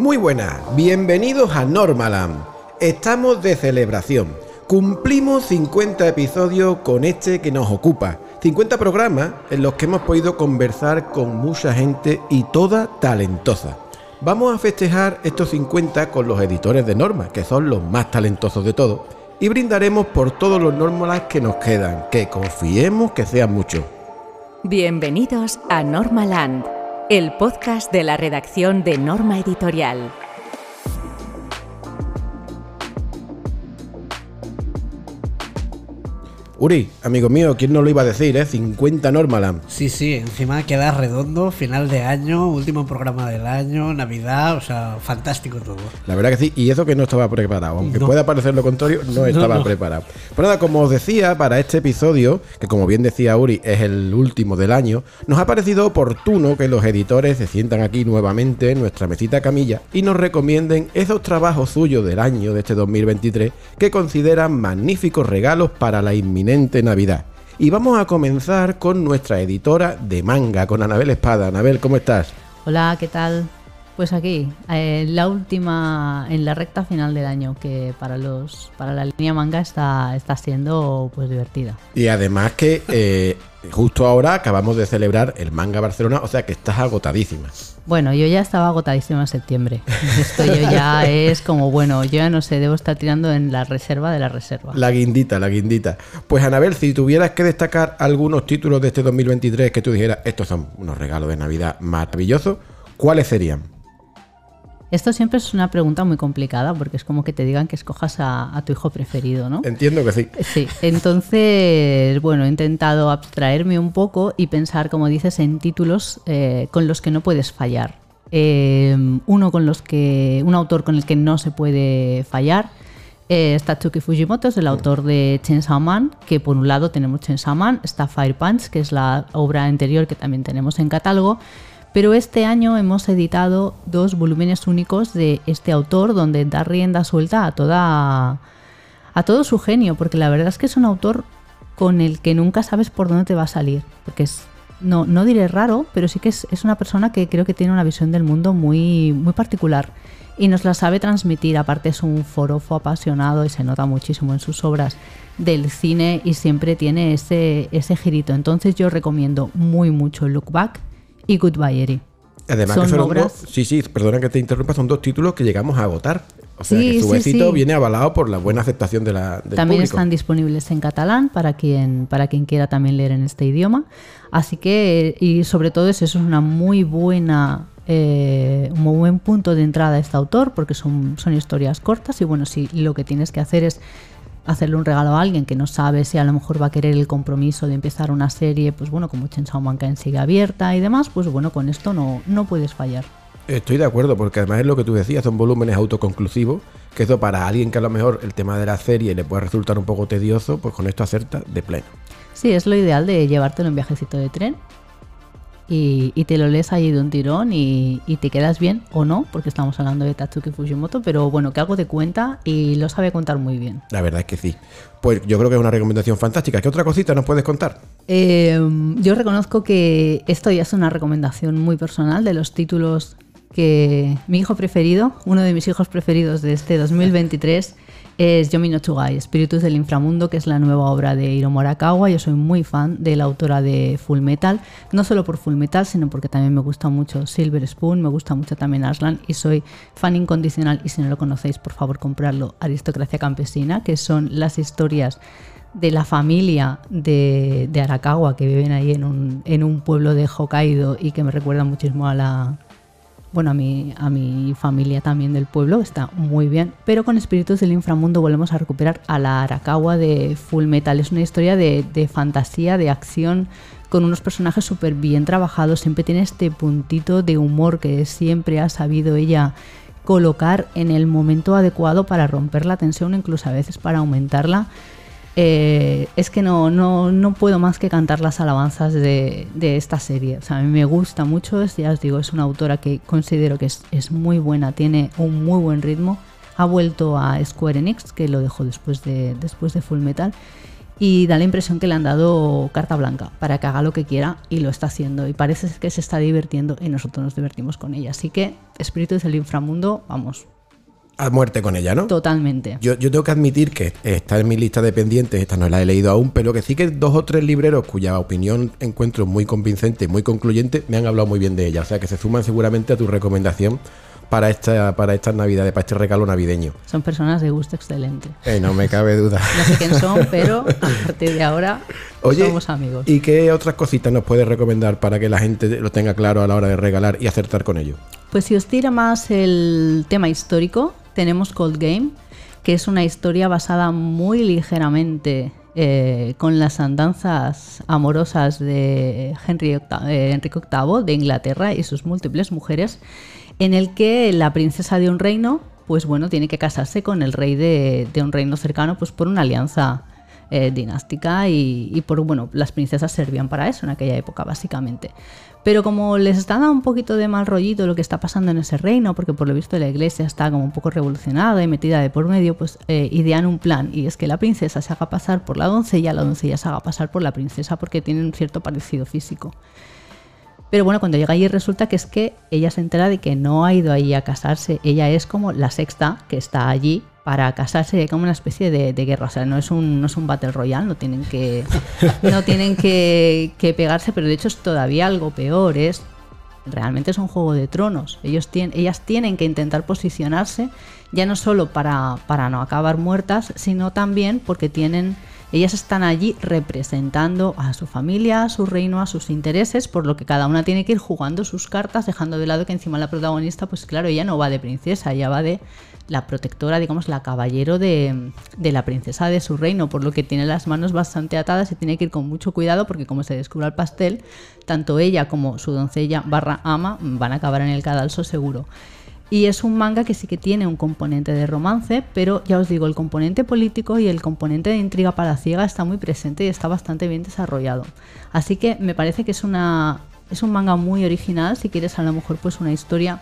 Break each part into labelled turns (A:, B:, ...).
A: Muy buenas, bienvenidos a Normaland. Estamos de celebración. Cumplimos 50 episodios con este que nos ocupa. 50 programas en los que hemos podido conversar con mucha gente y toda talentosa. Vamos a festejar estos 50 con los editores de Norma, que son los más talentosos de todos, y brindaremos por todos los Normalas que nos quedan, que confiemos que sean muchos.
B: Bienvenidos a Normaland, el podcast de la redacción de Norma Editorial.
A: Uri, amigo mío, ¿quién no lo iba a decir, eh? 50 Normaland.
C: Sí, sí, encima queda redondo, final de año, último programa del año, Navidad, o sea, fantástico todo.
A: La verdad que sí, y eso que no estaba preparado, aunque
C: No.
A: pueda parecer lo contrario, no estaba
C: no.
A: preparado. Pues nada, como os decía, para este episodio, que como bien decía Uri, es el último del año, nos ha parecido oportuno que los editores se sientan aquí nuevamente en nuestra mesita camilla y nos recomienden esos trabajos suyos del año de este 2023 que consideran magníficos regalos para la inminente Navidad. Y vamos a comenzar con nuestra editora de manga, con Anabel Espada. Anabel, ¿cómo estás?
D: Hola, ¿qué tal? Pues aquí, eh, la última, en la recta final del año, que para los para la línea manga está, está siendo pues divertida.
A: Y además que eh, justo ahora acabamos de celebrar el Manga Barcelona, o sea que estás agotadísima.
D: Bueno, yo ya estaba agotadísima en septiembre. Esto yo ya es como, bueno, yo ya no sé, debo estar tirando en la reserva de la reserva.
A: La guindita, la guindita. Pues Anabel, si tuvieras que destacar algunos títulos de este 2023 que tú dijeras, estos son unos regalos de Navidad maravillosos, ¿cuáles serían?
D: Esto siempre es una pregunta muy complicada porque es como que te digan que escojas a, a tu hijo preferido, ¿no?
A: Entiendo que sí.
D: Sí, entonces, bueno, he intentado abstraerme un poco y pensar, como dices, en títulos eh, con los que no puedes fallar. Eh, uno con los que, un autor con el que no se puede fallar eh, es Tatsuki Fujimoto, es el autor de Chainsaw Man, que por un lado tenemos Chainsaw Man, está Fire Punch, que es la obra anterior que también tenemos en catálogo, pero este año hemos editado dos volúmenes únicos de este autor donde da rienda suelta a toda a todo su genio, porque la verdad es que es un autor con el que nunca sabes por dónde te va a salir, porque es no, no diré raro, pero sí que es, es una persona que creo que tiene una visión del mundo muy, muy particular y nos la sabe transmitir. Aparte es un forofo apasionado y se nota muchísimo en sus obras del cine y siempre tiene ese, ese girito. Entonces yo recomiendo muy mucho Look Back y Goodbye.
A: Además
D: Son
A: que fueron
D: obras-
A: dos, sí, sí, perdona que te interrumpa, son dos títulos que llegamos a agotar. O sea
D: Sí,
A: que su éxito
D: sí.
A: viene avalado por la buena aceptación de la, del
D: también
A: público.
D: están disponibles en catalán para quien, para quien quiera también leer en este idioma. Así que, y sobre todo eso, eso es una muy buena, eh, un muy buen punto de entrada a este autor, porque son, son historias cortas y bueno, si lo que tienes que hacer es hacerle un regalo a alguien que no sabe si a lo mejor va a querer el compromiso de empezar una serie, pues bueno, como Chainsaw Man que sigue abierta y demás, pues bueno, con esto no, no puedes fallar.
A: Estoy de acuerdo, porque además es lo que tú decías, son volúmenes autoconclusivos, que eso para alguien que a lo mejor el tema de la serie le puede resultar un poco tedioso, pues con esto acerta de pleno.
D: Sí, es lo ideal de llevártelo en viajecito de tren y, y te lo lees allí de un tirón y, y te quedas bien o no, porque estamos hablando de Tatsuki Fujimoto, pero bueno, que algo te cuenta y lo sabe contar muy bien.
A: La verdad es que sí. Pues yo creo que es una recomendación fantástica. ¿Qué otra cosita nos puedes contar?
D: Eh, yo reconozco que esto ya es una recomendación muy personal de los títulos que mi hijo preferido, uno de mis hijos preferidos de este 2023, es Yomi no Espíritus del Inframundo, que es la nueva obra de Hiro Morakawa. Yo soy muy fan de la autora de Full Metal, no solo por Full Metal, sino porque también me gusta mucho Silver Spoon, me gusta mucho también Arslan y soy fan incondicional, y si no lo conocéis, por favor, comprarlo, Aristocracia Campesina, que son las historias de la familia de, Arakawa que viven ahí en un, en un pueblo de Hokkaido y que me recuerda muchísimo a la bueno a mi, a mi familia también del pueblo, está muy bien. Pero con Espíritus del Inframundo volvemos a recuperar a la Arakawa de Full Metal. Es una historia de, de fantasía, de acción, con unos personajes súper bien trabajados. Siempre tiene este puntito de humor que siempre ha sabido ella colocar en el momento adecuado para romper la tensión, incluso a veces para aumentarla. Eh, es que no, no, no puedo más que cantar las alabanzas de, de esta serie. O sea, a mí me gusta mucho, ya os digo, es una autora que considero que es, es muy buena, tiene un muy buen ritmo. Ha vuelto a Square Enix, que lo dejó después de, después de Full Metal. y da la impresión que le han dado carta blanca para que haga lo que quiera y lo está haciendo y parece que se está divirtiendo y nosotros nos divertimos con ella. Así que espíritus del inframundo, vamos,
A: A muerte con ella, ¿no?
D: totalmente.
A: Yo, yo tengo que admitir que está en mi lista de pendientes, esta no la he leído aún, pero que sí que dos o tres libreros cuya opinión encuentro muy convincente, muy concluyente, me han hablado muy bien de ella. O sea que se suman seguramente a tu recomendación para esta, para estas navidades, para este regalo navideño.
D: Son personas de gusto excelente.
A: Eh, no me cabe duda.
D: No sé quién son, pero a partir de ahora
A: Oye,
D: somos amigos.
A: ¿y qué otras cositas nos puedes recomendar para que la gente lo tenga claro a la hora de regalar y acertar con ello?
D: Pues si os tira más el tema histórico, tenemos Cold Game, que es una historia basada muy ligeramente eh, con las andanzas amorosas de Henry VIII, eh, Enrique VIII de Inglaterra y sus múltiples mujeres, en el que la princesa de un reino, pues bueno, tiene que casarse con el rey de, un reino cercano, pues por una alianza eh, dinástica y, y por, bueno, las princesas servían para eso en aquella época, básicamente. Pero como les está dando un poquito de mal rollito lo que está pasando en ese reino, porque por lo visto la iglesia está como un poco revolucionada y metida de por medio, pues eh, idean un plan y es que la princesa se haga pasar por la doncella, la doncella se haga pasar por la princesa porque tienen un cierto parecido físico. Pero bueno, cuando llega allí resulta que es que ella se entera de que no ha ido allí a casarse. Ella es como la sexta que está allí para casarse como una especie de, guerra. O sea, no es un, no es un Battle Royale, no tienen que, no tienen que pegarse, pero de hecho es todavía algo peor. Es realmente es un juego de tronos. Ellos tienen, ellas tienen que intentar posicionarse ya no solo para, para no acabar muertas, sino también porque tienen ellas están allí representando a su familia, a su reino, a sus intereses, por lo que cada una tiene que ir jugando sus cartas, dejando de lado que encima la protagonista, pues claro, ella no va de princesa, ella va de la protectora, digamos, la caballero de, la princesa de su reino, por lo que tiene las manos bastante atadas y tiene que ir con mucho cuidado porque como se descubra el pastel, tanto ella como su doncella barra ama van a acabar en el cadalso seguro. Y es un manga que sí que tiene un componente de romance, pero ya os digo, el componente político y el componente de intriga palaciega está muy presente y está bastante bien desarrollado. Así que me parece que es una es un manga muy original si quieres a lo mejor pues una historia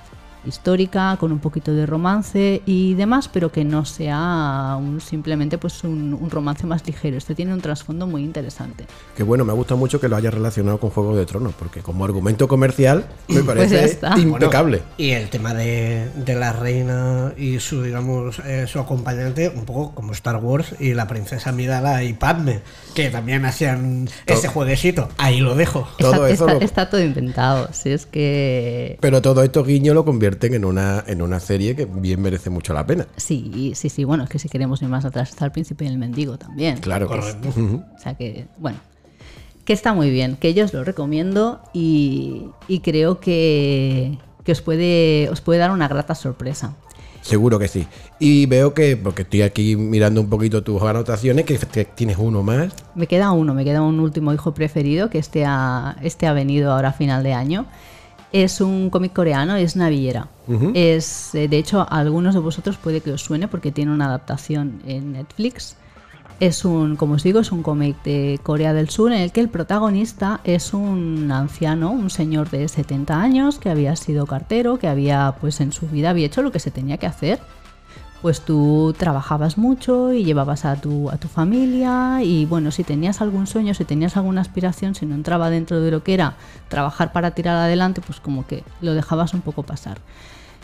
D: histórica con un poquito de romance y demás, pero que no sea un- simplemente pues un, un romance más ligero. Este tiene un trasfondo muy interesante.
A: Que bueno, me gusta mucho que lo hayas relacionado con Juego de Tronos, porque como argumento comercial me
D: Pues
A: parece impecable.
C: Y el tema de, de la reina y su, digamos, eh, su acompañante, un poco como Star Wars y la princesa Midala y Padme, que también hacían ese jueguecito. Ahí lo dejo.
A: Todo
D: está,
A: eso
D: está-
A: lo-
D: está todo inventado. Si es que
A: Pero todo esto guiño lo convierten en una, en una serie que bien merece mucho la pena.
D: Sí, sí, sí. Bueno, es que si queremos ir más atrás está el príncipe y el mendigo también.
A: Claro.
C: Correcto.
D: O sea que, bueno, que está muy bien, que yo os lo recomiendo y, y creo que, que os, puede, os puede dar una grata sorpresa.
A: Seguro que sí. Y veo que, porque estoy aquí mirando un poquito tus anotaciones, que, que tienes uno más.
D: Me queda uno, me queda un último hijo preferido que este ha, este ha venido ahora a final de año. Es un cómic coreano, es Navillera. Es, eh, de hecho, a algunos de vosotros puede que os suene porque tiene una adaptación en Netflix. Es un, como os digo, es un cómic de Corea del Sur en el que el protagonista es un anciano, un señor de 70 años que había sido cartero, que había, pues en su vida había hecho lo que se tenía que hacer pues tú trabajabas mucho y llevabas a tu, a tu familia y bueno, si tenías algún sueño, si tenías alguna aspiración, si no entraba dentro de lo que era trabajar para tirar adelante, pues como que lo dejabas un poco pasar.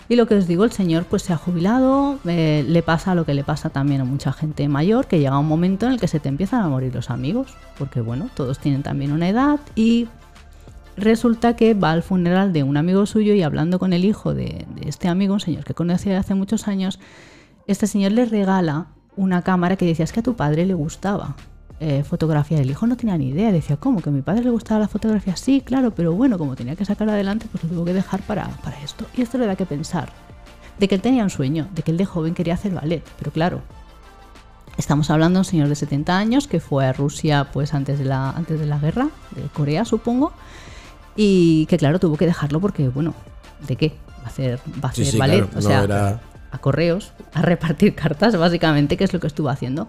D: Y lo que os digo, el señor pues se ha jubilado, eh, le pasa lo que le pasa también a mucha gente mayor, que llega un momento en el que se te empiezan a morir los amigos, porque bueno, todos tienen también una edad y resulta que va al funeral de un amigo suyo y hablando con el hijo de, de este amigo, un señor que conocía hace muchos años, este señor le regala una cámara que decía es que a tu padre le gustaba eh, fotografía. El hijo no tenía ni idea, decía, ¿cómo? ¿Que a mi padre le gustaba la fotografía? Sí, claro, pero bueno, como tenía que sacar adelante, pues lo tuvo que dejar para, para esto. Y esto le da que pensar, de que él tenía un sueño, de que él de joven quería hacer ballet, pero claro, Estamos hablando de un señor de 70 años que fue a Rusia pues antes de la, antes de la guerra, de Corea supongo, y que claro tuvo que dejarlo porque, bueno, ¿de qué? Va a hacer, va a hacer
A: sí,
D: ballet,
A: claro,
D: o
A: no
D: sea,
A: era-
D: a correos, a repartir cartas básicamente, que es lo que estuvo haciendo.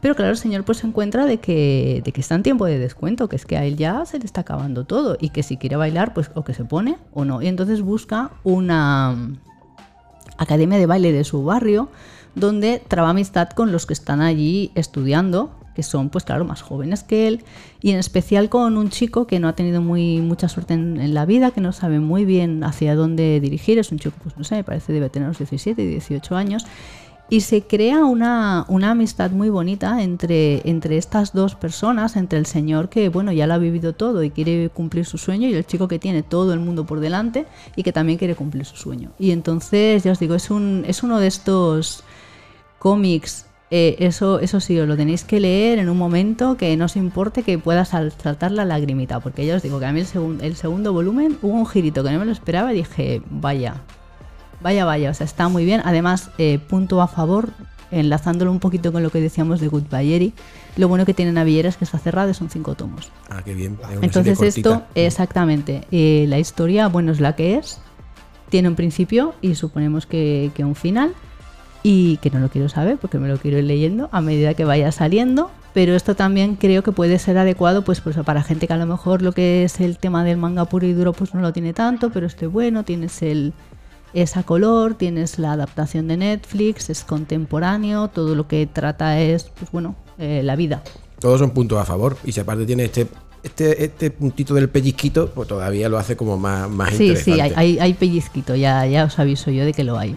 D: Pero claro, el señor pues se encuentra de que, de que está en tiempo de descuento, que es que a él ya se le está acabando todo y que si quiere bailar, pues o que se pone o no. Y entonces busca una, academia de baile de su barrio, donde traba amistad con los que están allí estudiando que son, pues claro, más jóvenes que él, y en especial con un chico que no ha tenido muy, mucha suerte en, la vida, que no sabe muy bien hacia dónde dirigir, es un chico, pues no sé, me parece debe tener unos 17, 18 años, y se crea una, una amistad muy bonita entre, entre estas dos personas, entre el señor que, bueno, ya lo ha vivido todo y quiere cumplir su sueño, y el chico que tiene todo el mundo por delante y que también quiere cumplir su sueño. Y entonces, ya os digo, es, un, es uno de estos cómics eh, eso, eso sí, os lo tenéis que leer en un momento que no os importe que pueda sal- saltar la lagrimita, porque ya os digo que a mí el, segun- el segundo volumen hubo un girito que no me lo esperaba y dije, vaya, vaya, vaya, o sea, está muy bien. Además, eh, punto a favor, enlazándolo un poquito con lo que decíamos de Goodbye lo bueno que tiene Navillera es que está cerrado y son cinco tomos.
A: Ah, qué bien.
D: Entonces esto,
A: cortita.
D: exactamente, eh, la historia, bueno, es la que es, tiene un principio y suponemos que, que un final, y que no lo quiero saber porque me lo quiero ir leyendo a medida que vaya saliendo, pero esto también creo que puede ser adecuado pues, pues para gente que a lo mejor lo que es el tema del manga puro y duro pues no lo tiene tanto, pero este bueno, tienes el esa color, tienes la adaptación de Netflix, es contemporáneo, todo lo que trata es, pues bueno, eh, la vida.
A: Todos son puntos a favor. Y si aparte tiene este, este, este puntito del pellizquito, pues todavía lo hace como más, más
D: Sí,
A: interesante.
D: sí, hay, hay, hay pellizquito, ya, ya os aviso yo de que lo hay.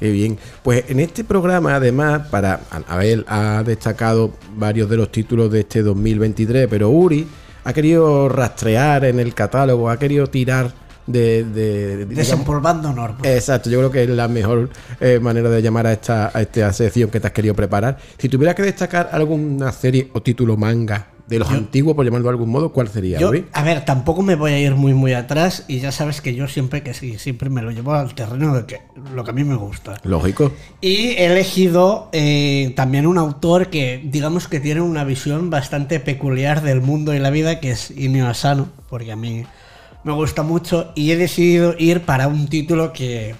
A: Qué bien. Pues en este programa, además, para Abel ha destacado varios de los títulos de este 2023, pero Uri ha querido rastrear en el catálogo, ha querido tirar de. de-
C: Desempolvando normas.
A: Exacto, yo creo que es la mejor eh, manera de llamar a esta, a esta sección que te has querido preparar. Si tuvieras que destacar alguna serie o título manga de los antiguos, por llamarlo de algún modo, ¿cuál sería,
C: Yo, a ver, tampoco me voy a ir muy muy atrás y ya sabes que yo siempre que sí, siempre me lo llevo al terreno de que lo que a mí me gusta.
A: Lógico.
C: Y he elegido eh, también un autor que digamos que tiene una visión bastante peculiar del mundo y la vida, que es Inio Asano, porque a mí me gusta mucho y he decidido ir para un título que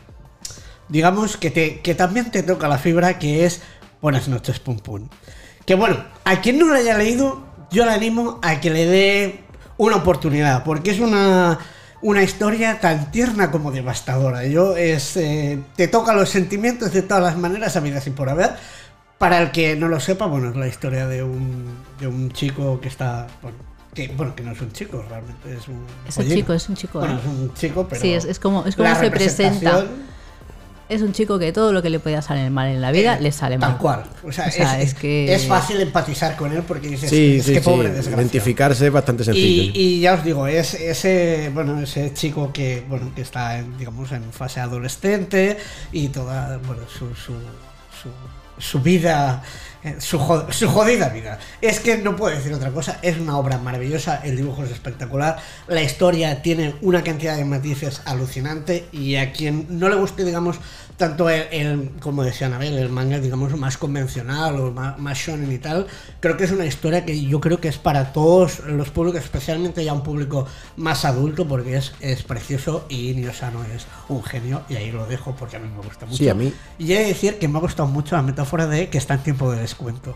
C: digamos que, te, que también te toca la fibra, que es Buenas noches, Pum Pum. Que bueno, a quien no lo haya leído, yo le animo a que le dé una oportunidad, porque es una, una historia tan tierna como devastadora. Yo es, eh, te toca los sentimientos de todas las maneras, habidas y por haber. Para el que no lo sepa, bueno, es la historia de un, de un chico que está. Bueno, que, bueno, que no es un chico, realmente es un.
D: Es un chico, es un chico,
C: Bueno,
D: ¿eh?
C: es un chico, pero.
D: Sí, es- es como- es como
C: la
D: se presenta. Es un chico que todo lo que le podía salir mal en la vida
C: Eh,
D: le sale mal.
C: Tal cual. O sea,
D: O sea,
C: es,
D: es que-
C: es fácil empatizar con él porque dices,
A: Sí,
C: es
A: sí,
C: que
A: sí.
C: pobre desgraciado.
A: Identificarse es bastante sencillo.
C: Y, y ya os digo, es ese, bueno, ese chico que, bueno, que está en, digamos, en fase adolescente y toda, bueno, su, su, su, su vida, su, jo- su jodida vida. Es que no puedo decir otra cosa, es una obra maravillosa, el dibujo es espectacular, la historia tiene una cantidad de matices alucinante y a quien no le guste, digamos, tanto el, el, como decía Anabel, el manga, digamos, más convencional o más, más shonen y tal, creo que es una historia que yo creo que es para todos los públicos, especialmente ya un público más adulto, porque es, es precioso y Niosano es un genio, y ahí lo dejo porque a mí me gusta mucho.
A: Sí, a mí.
C: Y he de decir que me ha gustado mucho la metáfora de que está en tiempo de descuento.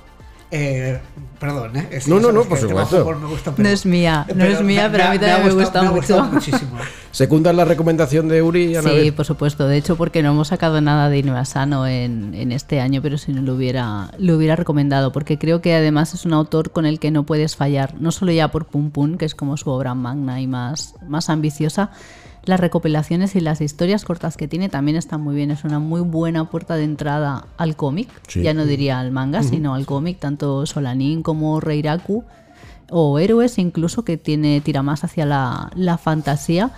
C: Eh, perdón, ¿eh? Es
A: No, no, no, por supuesto.
C: me gusta,
D: No es mía, no es mía, pero a mí también me
C: ha
D: gusta
C: me ha gustado
D: mucho.
C: muchísimo.
A: ¿Secundas la recomendación de Uri y Anabel?
D: Sí, por supuesto. De hecho, porque no hemos sacado nada de Inuasano en, en este año, pero si no lo hubiera, lo hubiera recomendado, porque creo que además es un autor con el que no puedes fallar, no solo ya por Pum Pum, que es como su obra magna y más, más ambiciosa, las recopilaciones y las historias cortas que tiene también están muy bien. Es una muy buena puerta de entrada al cómic,
A: Sí.
D: ya no diría al manga, sino al cómic, tanto Solanin como Reiraku o Héroes, incluso que tiene tira más hacia la, la fantasía.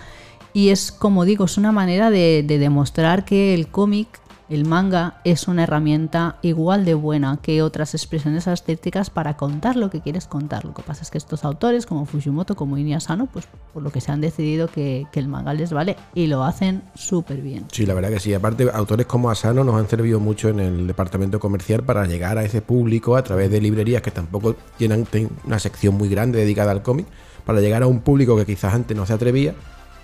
D: Y es, como digo, es una manera de, de demostrar que el cómic, el manga, es una herramienta igual de buena que otras expresiones artísticas para contar lo que quieres contar. Lo que pasa es que estos autores, como Fujimoto, como Inuyasano, pues por lo que se han decidido que, el manga les vale y lo hacen súper bien.
A: Sí, la verdad que sí. Aparte, autores como Asano nos han servido mucho en el departamento comercial para llegar a ese público a través de librerías que tampoco tienen ten- una sección muy grande dedicada al cómic, para llegar a un público que quizás antes no se atrevía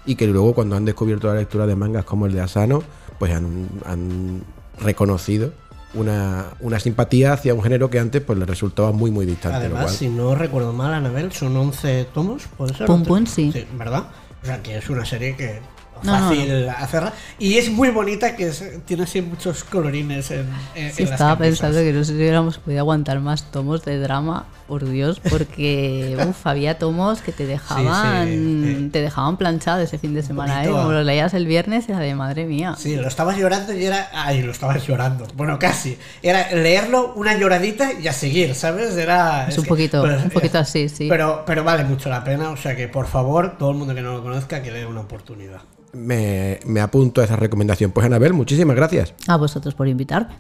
A: y que luego cuando han descubierto la lectura de mangas como el de Asano, pues han, han reconocido una, una simpatía hacia un género que antes pues les resultaba muy muy distante. lo
C: Además,
A: cual-
C: si no recuerdo mal, Anabel, son 11 tomos, ¿puede ser?
D: Pum
C: 11?
D: Pum, sí.
C: Sí, ¿verdad? O sea, que es una serie que
D: No,
C: fácil hacerla. Y es muy bonita, que es- tiene así muchos colorines en, en-
D: Sí,
C: en
D: estaba pensando que no sé si hubiéramos podido aguantar más tomos de drama, por Dios, porque uf, había tomos que te dejaban,
C: sí.
D: te dejaban planchado ese fin de semana, ¿eh? Como lo leías el viernes, era de madre mía.
C: Sí, lo estabas llorando y era. Ay, lo estabas llorando. Bueno, casi. Era leerlo, una lloradita y a seguir, ¿sabes? Era.
D: Es un poquito- un poquito así, sí.
C: Pero, pero vale mucho la pena, o sea que por favor, todo el mundo que no lo conozca, que le dé una oportunidad.
A: Me, me apunto a esa recomendación. Pues Anabel, muchísimas gracias.
D: A vosotros por invitarme.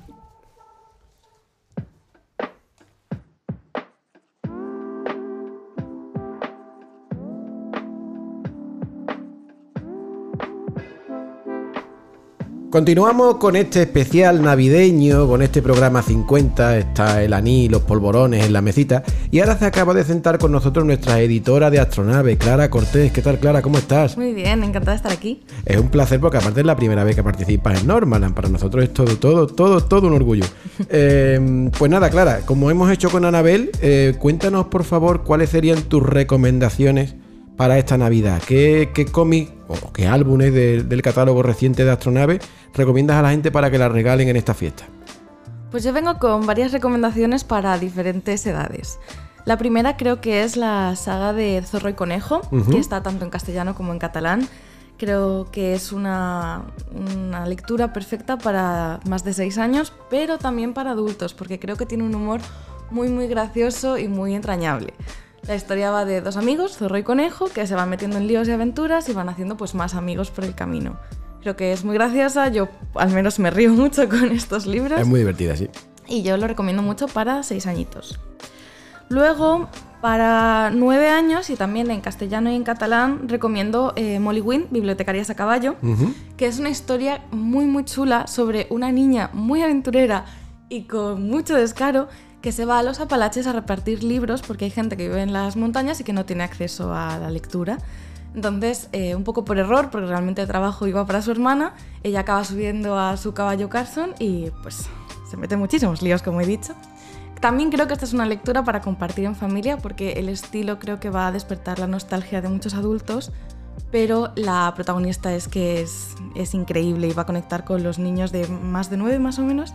A: Continuamos con este especial navideño, con este programa 50, está el aní, los polvorones en la mesita, y ahora se acaba de sentar con nosotros nuestra editora de Astronave, Clara Cortés. ¿Qué tal, Clara? ¿Cómo estás?
E: Muy bien, encantada de estar aquí.
A: Es un placer porque aparte es la primera vez que participas en Normaland. Para nosotros es todo, todo, todo, todo un orgullo. Eh, pues nada, Clara, como hemos hecho con Anabel, eh, cuéntanos por favor cuáles serían tus recomendaciones para esta Navidad. ¿Qué, qué cómic o qué álbumes de- del catálogo reciente de Astronave recomiendas a la gente para que la regalen en esta fiesta?
E: Pues yo vengo con varias recomendaciones para diferentes edades. La primera creo que es la saga de Zorro y Conejo, que está tanto en castellano como en catalán. Creo que es una, una lectura perfecta para más de 6 años, pero también para adultos, porque creo que tiene un humor muy muy gracioso y muy entrañable. La historia va de dos amigos, Zorro y Conejo, que se van metiendo en líos y aventuras y van haciendo pues más amigos por el camino. Creo que es muy graciosa, yo al menos me río mucho con estos libros
A: Es muy divertida, sí.
E: y yo lo recomiendo mucho para seis añitos. Luego, para nueve años y también en castellano y en catalán, recomiendo eh, Molly Wynn, Bibliotecarias a Caballo, que es una historia muy muy chula sobre una niña muy aventurera y con mucho descaro que se va a los Apalaches a repartir libros porque hay gente que vive en las montañas y que no tiene acceso a la lectura. Entonces, eh, un poco por error, porque realmente el trabajo iba para su hermana, ella acaba subiendo a su caballo Carson y pues se mete muchísimos líos, como he dicho. También creo que esta es una lectura para compartir en familia, porque el estilo creo que va a despertar la nostalgia de muchos adultos, pero la protagonista es que es, es increíble y va a conectar con los niños de más de nueve más o menos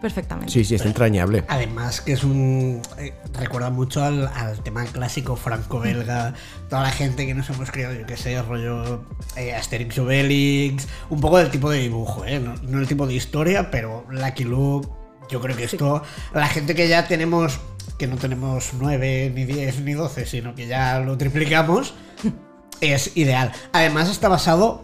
E: perfectamente.
A: Sí, sí, es entrañable.
C: Además que es un... eh, recuerda mucho al, al tema clásico franco-belga, toda la gente que nos hemos criado, yo que sé, rollo eh, Asterix Obelix, un poco del tipo de dibujo, ¿eh? no, no el tipo de historia, pero Lucky Luke, yo creo que esto, la gente que ya tenemos, que no tenemos 9, ni 10, ni 12, sino que ya lo triplicamos, es ideal. Además está basado...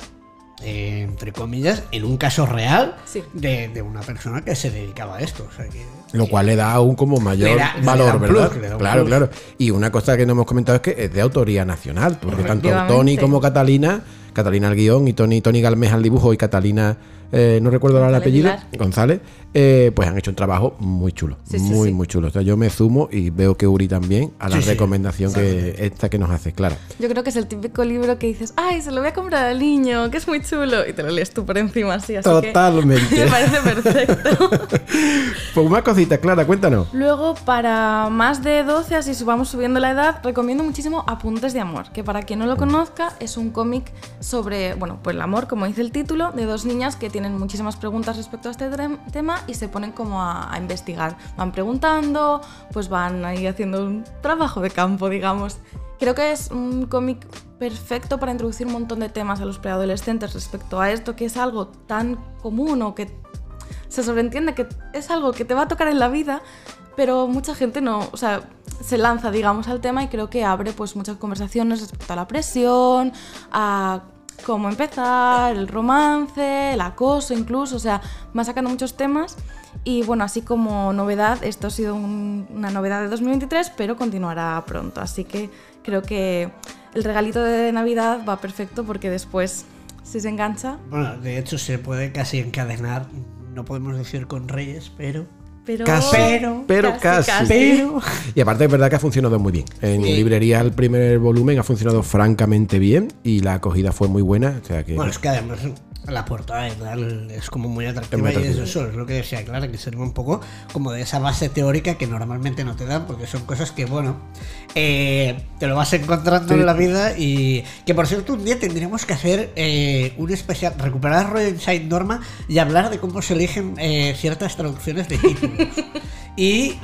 C: eh, entre comillas, en un caso real
E: Sí.
C: de, de una persona que se dedicaba a esto. O sea que
A: Lo cual le da aún como mayor
C: da-
A: valor, ¿verdad? claro,
C: plus.
A: claro. Y una cosa que no hemos comentado es que es de autoría nacional, porque tanto. Tony como Catalina, Catalina al guion y Tony, Tony Galmés al dibujo y Catalina, eh, no recuerdo ahora el apellido. González, eh, pues han hecho un trabajo muy chulo,
E: Sí, sí,
A: muy,
E: sí.
A: muy chulo. O sea, yo me sumo y veo que Uri también a la
C: Sí, sí.
A: recomendación que esta que nos hace, Clara.
E: Yo creo que es el típico libro que dices, ay, se lo voy a comprar al niño, que es muy chulo, y te lo lees tú por encima así. así que
A: Totalmente.
E: me parece perfecto.
A: Pues más cositas, Clara, cuéntanos.
E: Luego, para más de 12, así subamos subiendo la edad, recomiendo muchísimo Apuntes de Amor, que para quien no lo conozca, es un cómic sobre, bueno, pues el amor, como dice el título, de dos niñas que tienen muchísimas preguntas respecto a este tema y se ponen como a, a investigar. Van preguntando, pues van ahí haciendo un trabajo de campo, digamos. Creo que es un cómic perfecto para introducir un montón de temas a los preadolescentes respecto a esto, que es algo tan común o que se sobreentiende que es algo que te va a tocar en la vida, pero mucha gente no, o sea, se lanza, digamos, al tema y creo que abre pues muchas conversaciones respecto a la presión, a cómo empezar, el romance, el acoso incluso, o sea, va sacando muchos temas. Y bueno, así como novedad, esto ha sido un- una novedad de 2023, pero continuará pronto, así que creo que el regalito de Navidad va perfecto porque después, si se engancha,
C: Bueno, de hecho se puede casi encadenar, no podemos decir con Reyes, pero...
E: pero...
A: Casi,
C: Pero-
A: pero casi.
C: Pero...
A: Y aparte es verdad que ha funcionado muy bien. En
C: Sí.
A: librería el primer volumen ha funcionado francamente bien y la acogida fue muy buena. O sea que
C: Bueno, es que además la portada y tal es como muy atractiva,
A: Es muy
C: y es eso, es lo que decía Clara, que sirve un poco como de esa base teórica que normalmente no te dan, porque son cosas que, bueno, eh, te lo vas encontrando
A: Sí.
C: en la vida y que por cierto un día tendríamos que hacer eh, un especial, recuperar Rollo Inside Norma y hablar de cómo se eligen eh, ciertas traducciones de títulos. y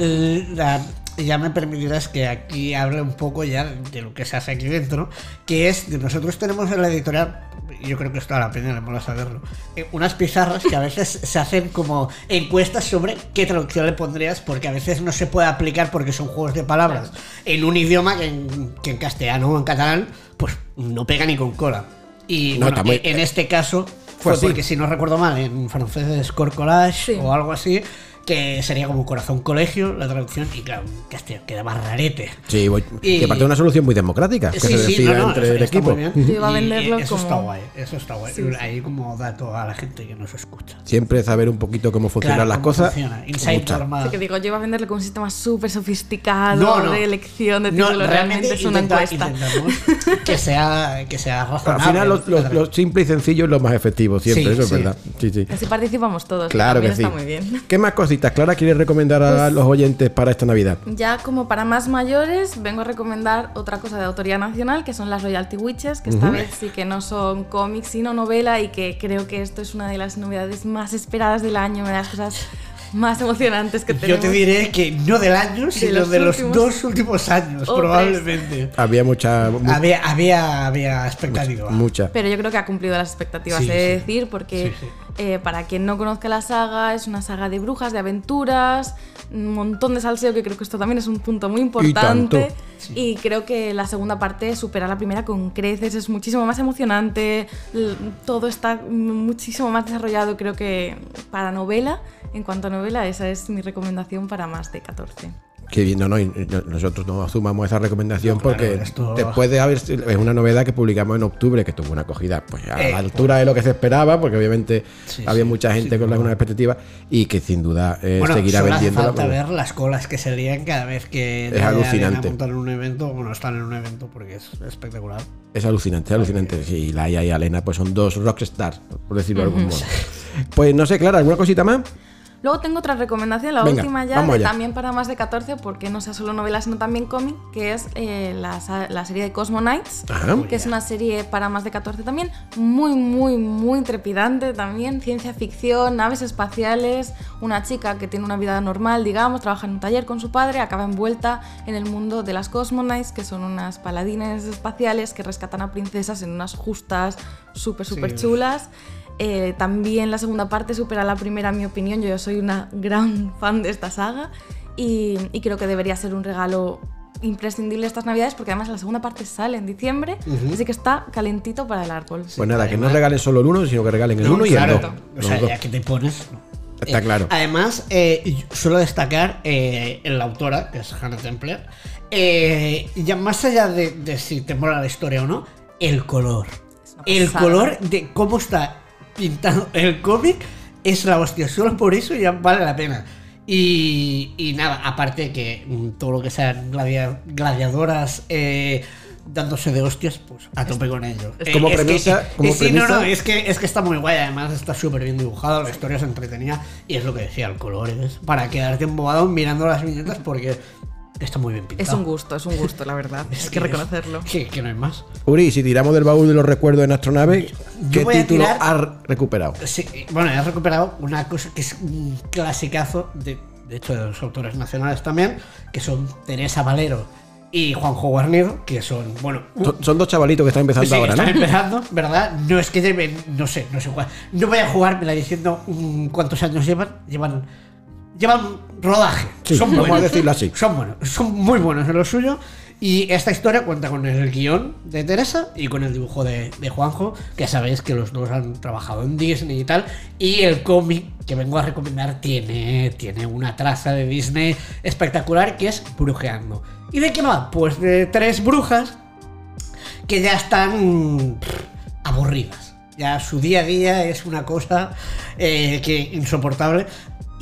C: la- ya me permitirás que aquí hable un poco ya de lo que se hace aquí dentro, que es nosotros tenemos en la editorial, y yo creo que esto a la pena le mola saberlo, eh, unas pizarras que a veces se hacen como encuestas sobre qué traducción le pondrías, porque a veces no se puede aplicar porque son juegos de palabras en un idioma que en, que en castellano o en catalán, pues no pega ni con cola. Y
A: No,
C: bueno, en este caso fue
A: así.
C: porque si no recuerdo mal, en francés es Cor Collage
E: Sí.
C: o algo así, que sería como Corazón Colegio, la traducción, y claro, castellano queda más rarete.
A: Sí, voy-
C: Y-
A: que parte de una solución muy democrática, que
C: Sí,
A: se
C: sí,
A: decida
C: no, no,
A: entre
C: está-
A: el equipo.
E: Yo iba a
C: Y
E: venderlo
C: eso
E: como-
C: está guay, eso está guay.
E: Sí, sí.
C: Ahí como dato a la gente que nos escucha.
A: Siempre saber un poquito cómo funcionan
C: Claro,
A: las
C: cómo
A: cosas.
C: funciona. Inside.
E: Así que digo, yo iba a venderlo con un sistema súper sofisticado
C: No, no.
E: de elección de
C: No,
E: títulos. realmente es una
C: intenta-
E: encuesta.
C: intentamos que sea, que sea razonable.
A: Al final, lo, lo- lo simple y sencillo es lo más efectivo, siempre,
C: Sí,
A: eso es
C: sí.
A: verdad. Sí, sí.
E: Así participamos todos.
A: Claro que sí.
E: está muy bien.
A: ¿Qué más cositas, Clara, quieres recomendar a
E: Pues-
A: los oyentes para esta Navidad?
E: Ya como para más mayores, vengo a recomendar otra cosa de autoría nacional, que son las Royalty Witches, que esta vez sí que no son cómics, sino novela, y que creo que esto es una de las novedades más esperadas del año, una de las cosas más emocionantes que
C: Yo
E: tenemos.
C: te diré que no del año, sino
E: los
C: de los
E: últimos-
C: dos últimos años,
E: O
C: probablemente.
A: Había mucha. mu-
C: Había, había, había expectativa.
A: mucha.
E: Pero yo creo que ha cumplido las expectativas,
C: Sí,
E: he de
C: sí.
E: decir, porque
C: Sí, sí.
E: eh, para quien no conozca la saga, es una saga de brujas, de aventuras, un montón de salseo, que creo que esto también es un punto muy importante.
A: tanto.
E: Y, creo que la segunda parte supera la primera con creces, es muchísimo más emocionante, todo está muchísimo más desarrollado, creo que para novela. En cuanto a novela, esa es mi recomendación para más de 14.
A: Que bien, no, no, nosotros no asumamos esa recomendación
C: No, claro,
A: porque
C: esto-
A: después de haber es una novedad que publicamos en octubre que tuvo una acogida pues a
C: Eh,
A: la altura de lo que se esperaba, porque obviamente
C: Sí,
A: había
C: sí,
A: mucha gente con alguna expectativa y que sin duda eh,
C: Bueno,
A: seguirá
C: solo hace
A: vendiendo.
C: falta ver las colas que se lían cada vez que
A: Es alucinante.
C: en un evento, bueno, están en un evento porque es espectacular.
A: Es alucinante, es alucinante. Sí, y Laia y Alena pues son dos rockstars, por decirlo de algún modo. Pues no sé, Clara, ¿alguna cosita más?
E: Luego tengo otra recomendación, la
A: Venga,
E: última ya, también para más de 14, porque no sea solo novela, sino también cómic, que es eh, la, la serie de Cosmo Knights,
A: Ajá.
E: que es una serie para más de 14 también, muy, muy, muy trepidante también, ciencia ficción, naves espaciales, una chica que tiene una vida normal, digamos, trabaja en un taller con su padre, acaba envuelta en el mundo de las Cosmo Knights, que son unas paladines espaciales que rescatan a princesas en unas justas súper, súper chulas. Eh, también la segunda parte supera la primera, en mi opinión. Yo soy una gran fan de esta saga y, y creo que debería ser un regalo imprescindible estas navidades porque además la segunda parte sale en diciembre, así que está calentito para el árbol.
A: Pues nada, que no regalen solo el uno, sino que regalen el uno y
C: claro,
A: el dos.
C: O sea,
A: dos.
C: ya que te pones.
A: Está
C: Eh,
A: claro.
C: Además, eh, suelo destacar eh, en la autora, que es Hannah Templer, eh, ya más allá de, de si te mola la historia o no, el color. El
E: pasada.
C: color de cómo está pintado el cómic es la hostia. Solo por eso ya vale la pena. Y, y nada, aparte que mm, todo lo que sean gladia- gladiadoras eh, dándose de hostias, pues a tope con ello.
A: Es como
C: que-
A: premisa- como
C: eh, sí, no, no, es que, es que está muy guay, además está súper bien dibujado, la historia es entretenida y es lo que decía, el color es para quedarte embobado mirando las viñetas porque está muy bien pintado.
E: Es un gusto, es un gusto, la verdad.
C: Es
E: Hay que reconocerlo.
C: Que, que no hay más.
A: Uri, si tiramos del baúl de los recuerdos en Astronave, ¿qué título
C: tirar-
A: has recuperado?
C: Sí, bueno, he recuperado una cosa que es un clasicazo, de, de hecho de los autores nacionales también, que son Teresa Valero y Juanjo Guarnido, que son, bueno, un-
A: Son, son dos chavalitos que están empezando
C: Sí,
A: ahora, ¿no?
C: están empezando, ¿verdad? No es que lleven, no sé, no sé cuál. No voy a jugármela diciendo cuántos años llevan. Llevan. Llevan rodaje.
A: Sí,
C: son
A: vamos a
C: buenos.
A: decirlo así.
C: Son buenos. Son muy buenos en lo suyo. Y esta historia cuenta con el guion de Teresa y con el dibujo de, de Juanjo, que sabéis que los dos han trabajado en Disney y tal. Y el cómic que vengo a recomendar tiene, tiene una traza de Disney espectacular que es Brujeando. ¿Y de qué va? Pues de tres brujas que ya están pff, aburridas. Ya su día a día es una cosa eh, que insoportable.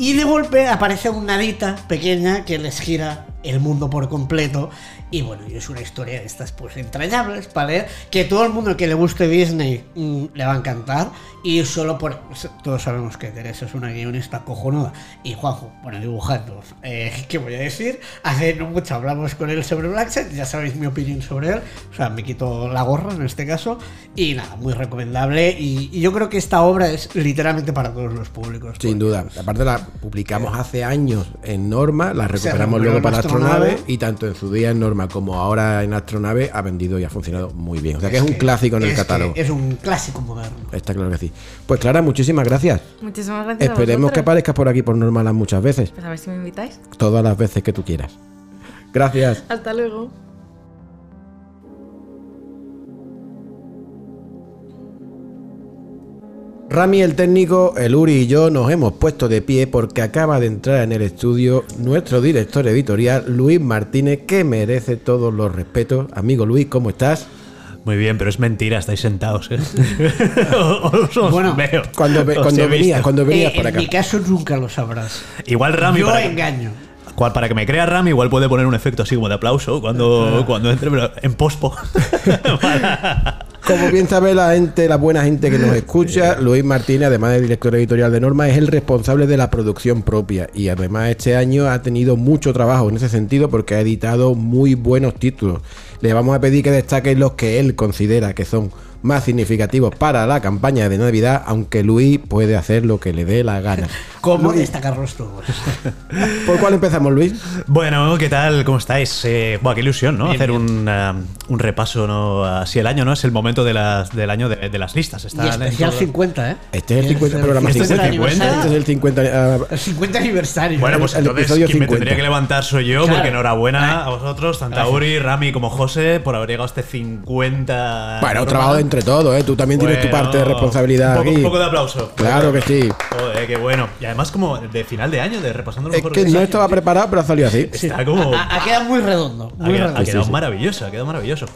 C: Y de golpe aparece una hadita pequeña que les gira el mundo por completo. Y bueno, es una historia de estas pues entrañables para leer, que todo el mundo que le guste Disney mm, le va a encantar. Y solo por todos sabemos que Teresa es una guionista cojonuda y Juanjo, bueno, dibujando, eh, ¿qué voy a decir? Hace no mucho hablamos con él sobre Blackset, ya sabéis mi opinión sobre él, o sea, me quito la gorra en este caso. Y nada, muy recomendable. Y, y yo creo que esta obra es literalmente para todos los públicos.
A: Sin duda. Aparte la publicamos hace años en Norma, la recuperamos luego para
C: Astronave.
A: Astronave y tanto en su día en Norma como ahora en Astronave ha vendido y ha funcionado muy bien. O sea que es un clásico en el catálogo.
C: Es un clásico moderno.
A: Está claro que sí. Pues Clara, muchísimas gracias.
E: Muchísimas gracias. a
A: Esperemos que aparezcas por aquí por Normaland muchas veces.
E: Pues a ver si me invitáis.
A: Todas las veces que tú quieras. Gracias.
E: Hasta luego.
A: Rami el técnico, el Uri y yo nos hemos puesto de pie porque acaba de entrar en el estudio nuestro director editorial, Luis Martínez, que merece todos los respetos. Amigo Luis, ¿cómo estás?
F: Muy bien, pero es mentira, estáis sentados, ¿eh? os, os
C: Bueno,
F: veo.
A: Cuando, ve-
F: Os
A: cuando venías,
F: visto.
A: cuando venías
C: Eh,
A: por
C: en
A: acá.
C: mi caso nunca lo sabrás.
F: Igual Rami,
C: Yo
F: para que,
C: engaño.
F: cual- para que me crea Rami, igual puede poner un efecto así como de aplauso cuando, cuando entre, pero en pospo.
A: Como bien sabe la gente, la buena gente que nos escucha, Luis Martínez, además de director editorial de Norma, es el responsable de la producción propia y además este año ha tenido mucho trabajo en ese sentido porque ha editado muy buenos títulos. Le vamos a pedir que destaque los que él considera que son más significativos para la campaña de Navidad, aunque Luis puede hacer lo que le dé la gana.
C: ¿Cómo destacarlos todos?
A: ¿Por cuál empezamos, Luis?
F: bueno, ¿qué tal? ¿Cómo estáis? Eh, buah, qué ilusión, ¿no?
C: Bien,
F: Hacer
C: bien.
F: Un, eh, un repaso, ¿no? Así el año, ¿no? Es el momento de las, del año de, de las listas.
C: Y
F: Están en
C: especial
F: todo-
C: 50, ¿eh?
A: Este es el
C: Y
A: 50 programa
F: este es el
A: 50.
F: 50.
A: Este es el 50. ah,
C: El 50 aniversario.
F: Bueno, pues
A: el
F: entonces quien me
A: 50.
F: tendría que levantar soy yo,
C: Claro.
F: porque enhorabuena a vosotros, tanto a Uri, Rami como José, por haber llegado a este 50.
A: bueno, trabajo de entre todos, ¿eh? Tú también tienes tu
F: Bueno,
A: parte de responsabilidad
F: un poco,
A: aquí.
F: Un poco de aplauso.
A: Claro que sí.
F: Joder, qué bueno. Y además como de final de año, de repasando lo
A: Es
F: mejor
A: que no estaba
F: tío.
A: preparado, pero ha salido así.
F: Está como...
C: Ha, ha quedado muy redondo.
F: Ha
C: Muy
F: quedado, ha
C: redondo.
F: quedado
A: sí.
F: maravilloso, ha quedado maravilloso.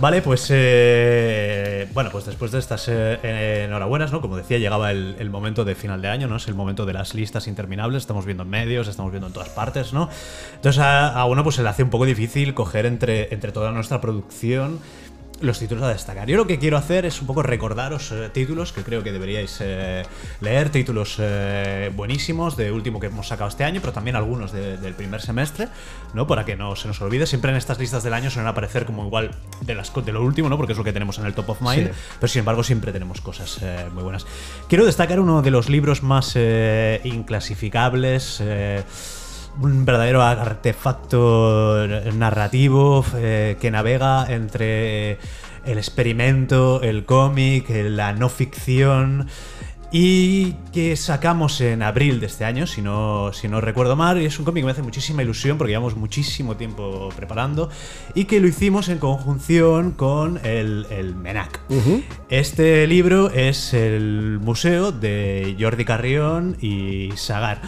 F: Vale, pues eh, bueno, pues después de estas eh, enhorabuenas, ¿no? Como decía, llegaba el, el momento de final de año, ¿no? Es el momento de las listas interminables, estamos viendo en medios, estamos viendo en todas partes, ¿no? Entonces a, a uno pues se le hace un poco difícil coger entre, entre toda nuestra producción los títulos a destacar. Yo lo que quiero hacer es un poco recordaros eh, títulos que creo que deberíais eh, leer, títulos eh, buenísimos de último que hemos sacado este año, pero también algunos de- del primer semestre, ¿no? Para que no se nos olvide. Siempre en estas listas del año suelen aparecer como igual de, las, de lo último, ¿no? Porque es lo que tenemos en el top of mind,
C: Sí.
F: pero sin embargo siempre tenemos cosas muy buenas. Quiero destacar uno de los libros más inclasificables. Eh, un verdadero artefacto narrativo eh, que navega entre el experimento, el cómic, eh, la no ficción y que sacamos en abril de este año, si no, si no recuerdo mal, y es un cómic que me hace muchísima ilusión porque llevamos muchísimo tiempo preparando y que lo hicimos en conjunción con el, el MENAC. Este libro es el museo de Jordi Carrión y Sagar,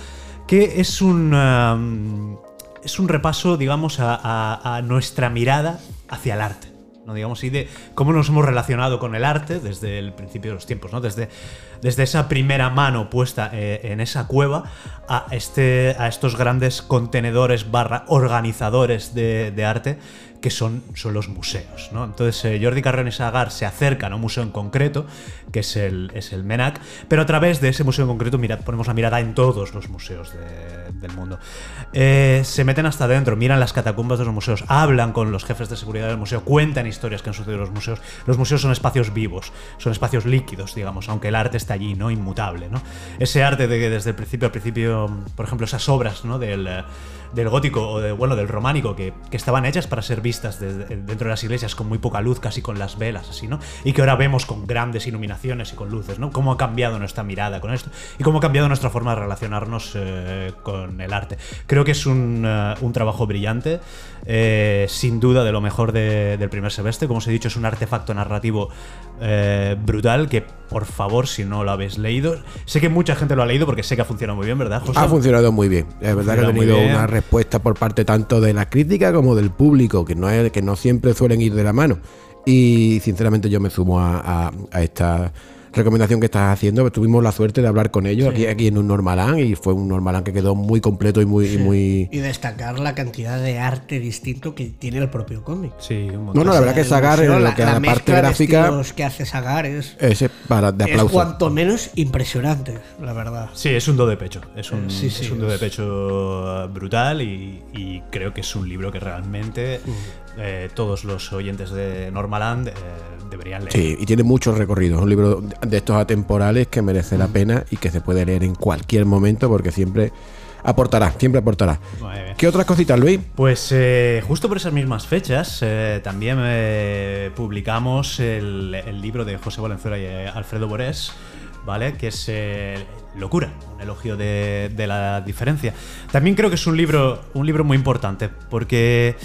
F: que es un, es un repaso, digamos, a, nuestra mirada hacia el arte. ¿no? Digamos, y de cómo nos hemos relacionado con el arte desde el principio de los tiempos, ¿no? Desde, desde esa primera mano puesta eh, en esa cueva a, este, a estos grandes contenedores barra organizadores de arte que son, son los museos. ¿no? Entonces eh, Jordi Carrión y Sagar se acercan a un museo en concreto, que es el, es el MENAC, pero a través de ese museo en concreto mira, ponemos la mirada en todos los museos de- del mundo. Eh, se meten hasta adentro, miran las catacumbas de los museos, hablan con los jefes de seguridad del museo, cuentan historias que han sucedido en los museos. Los museos son espacios vivos, son espacios líquidos, digamos, aunque el arte está allí, ¿no? Inmutable, ¿no? Ese arte de que desde el principio al principio, por ejemplo, esas obras, ¿no? Del, eh, del gótico o de, bueno, del románico que, que estaban hechas para ser vistas desde- dentro de las iglesias con muy poca luz, casi con las velas, así, ¿no? Y que ahora vemos con grandes iluminaciones y con luces, ¿no? Cómo ha cambiado nuestra mirada con esto y cómo ha cambiado nuestra forma de relacionarnos eh, con el arte. Creo que es un, eh, un trabajo brillante, eh, sin duda de lo mejor de- del primer semestre. Como os he dicho, es un artefacto narrativo eh, brutal que, por favor, si no lo habéis leído, sé que mucha gente lo ha leído porque sé que ha funcionado muy bien, ¿verdad, José?
A: Ha funcionado muy bien. Es verdad que ha tenido una respuesta por parte tanto de la crítica como del público, que no, es, que no siempre suelen ir de la mano. Y sinceramente yo me sumo a, esta recomendación que estás haciendo. Tuvimos la suerte de hablar con ellos aquí, aquí en un Normalán y fue un Normalán que quedó muy completo y muy... y muy...
C: Y destacar la cantidad de arte distinto que tiene el propio cómic.
F: Sí, un
A: No,
F: montón.
A: no, la verdad que Sagar,
C: museo,
A: en lo que a la parte gráfica,
C: estilos que hace Sagar es,
A: ese para de
C: es
A: aplauso.
C: cuanto menos impresionante, la verdad.
F: Sí, es un do de pecho. Es un,
C: Sí, sí,
F: es un do de pecho brutal y, y creo que es un libro que realmente eh, todos los oyentes de Normaland eh, deberían leer.
A: Sí, y tiene muchos recorridos. Un libro de estos atemporales que merece la pena y que se puede leer en cualquier momento porque siempre aportará, siempre aportará. ¿Qué otras cositas, Luis?
F: Pues eh, justo por esas mismas fechas eh, también eh, publicamos el, el libro de José Valenzuela y Alfredo Borés, ¿vale? Que es Locura, un elogio de, de la diferencia. También creo que es un libro, un libro muy importante porque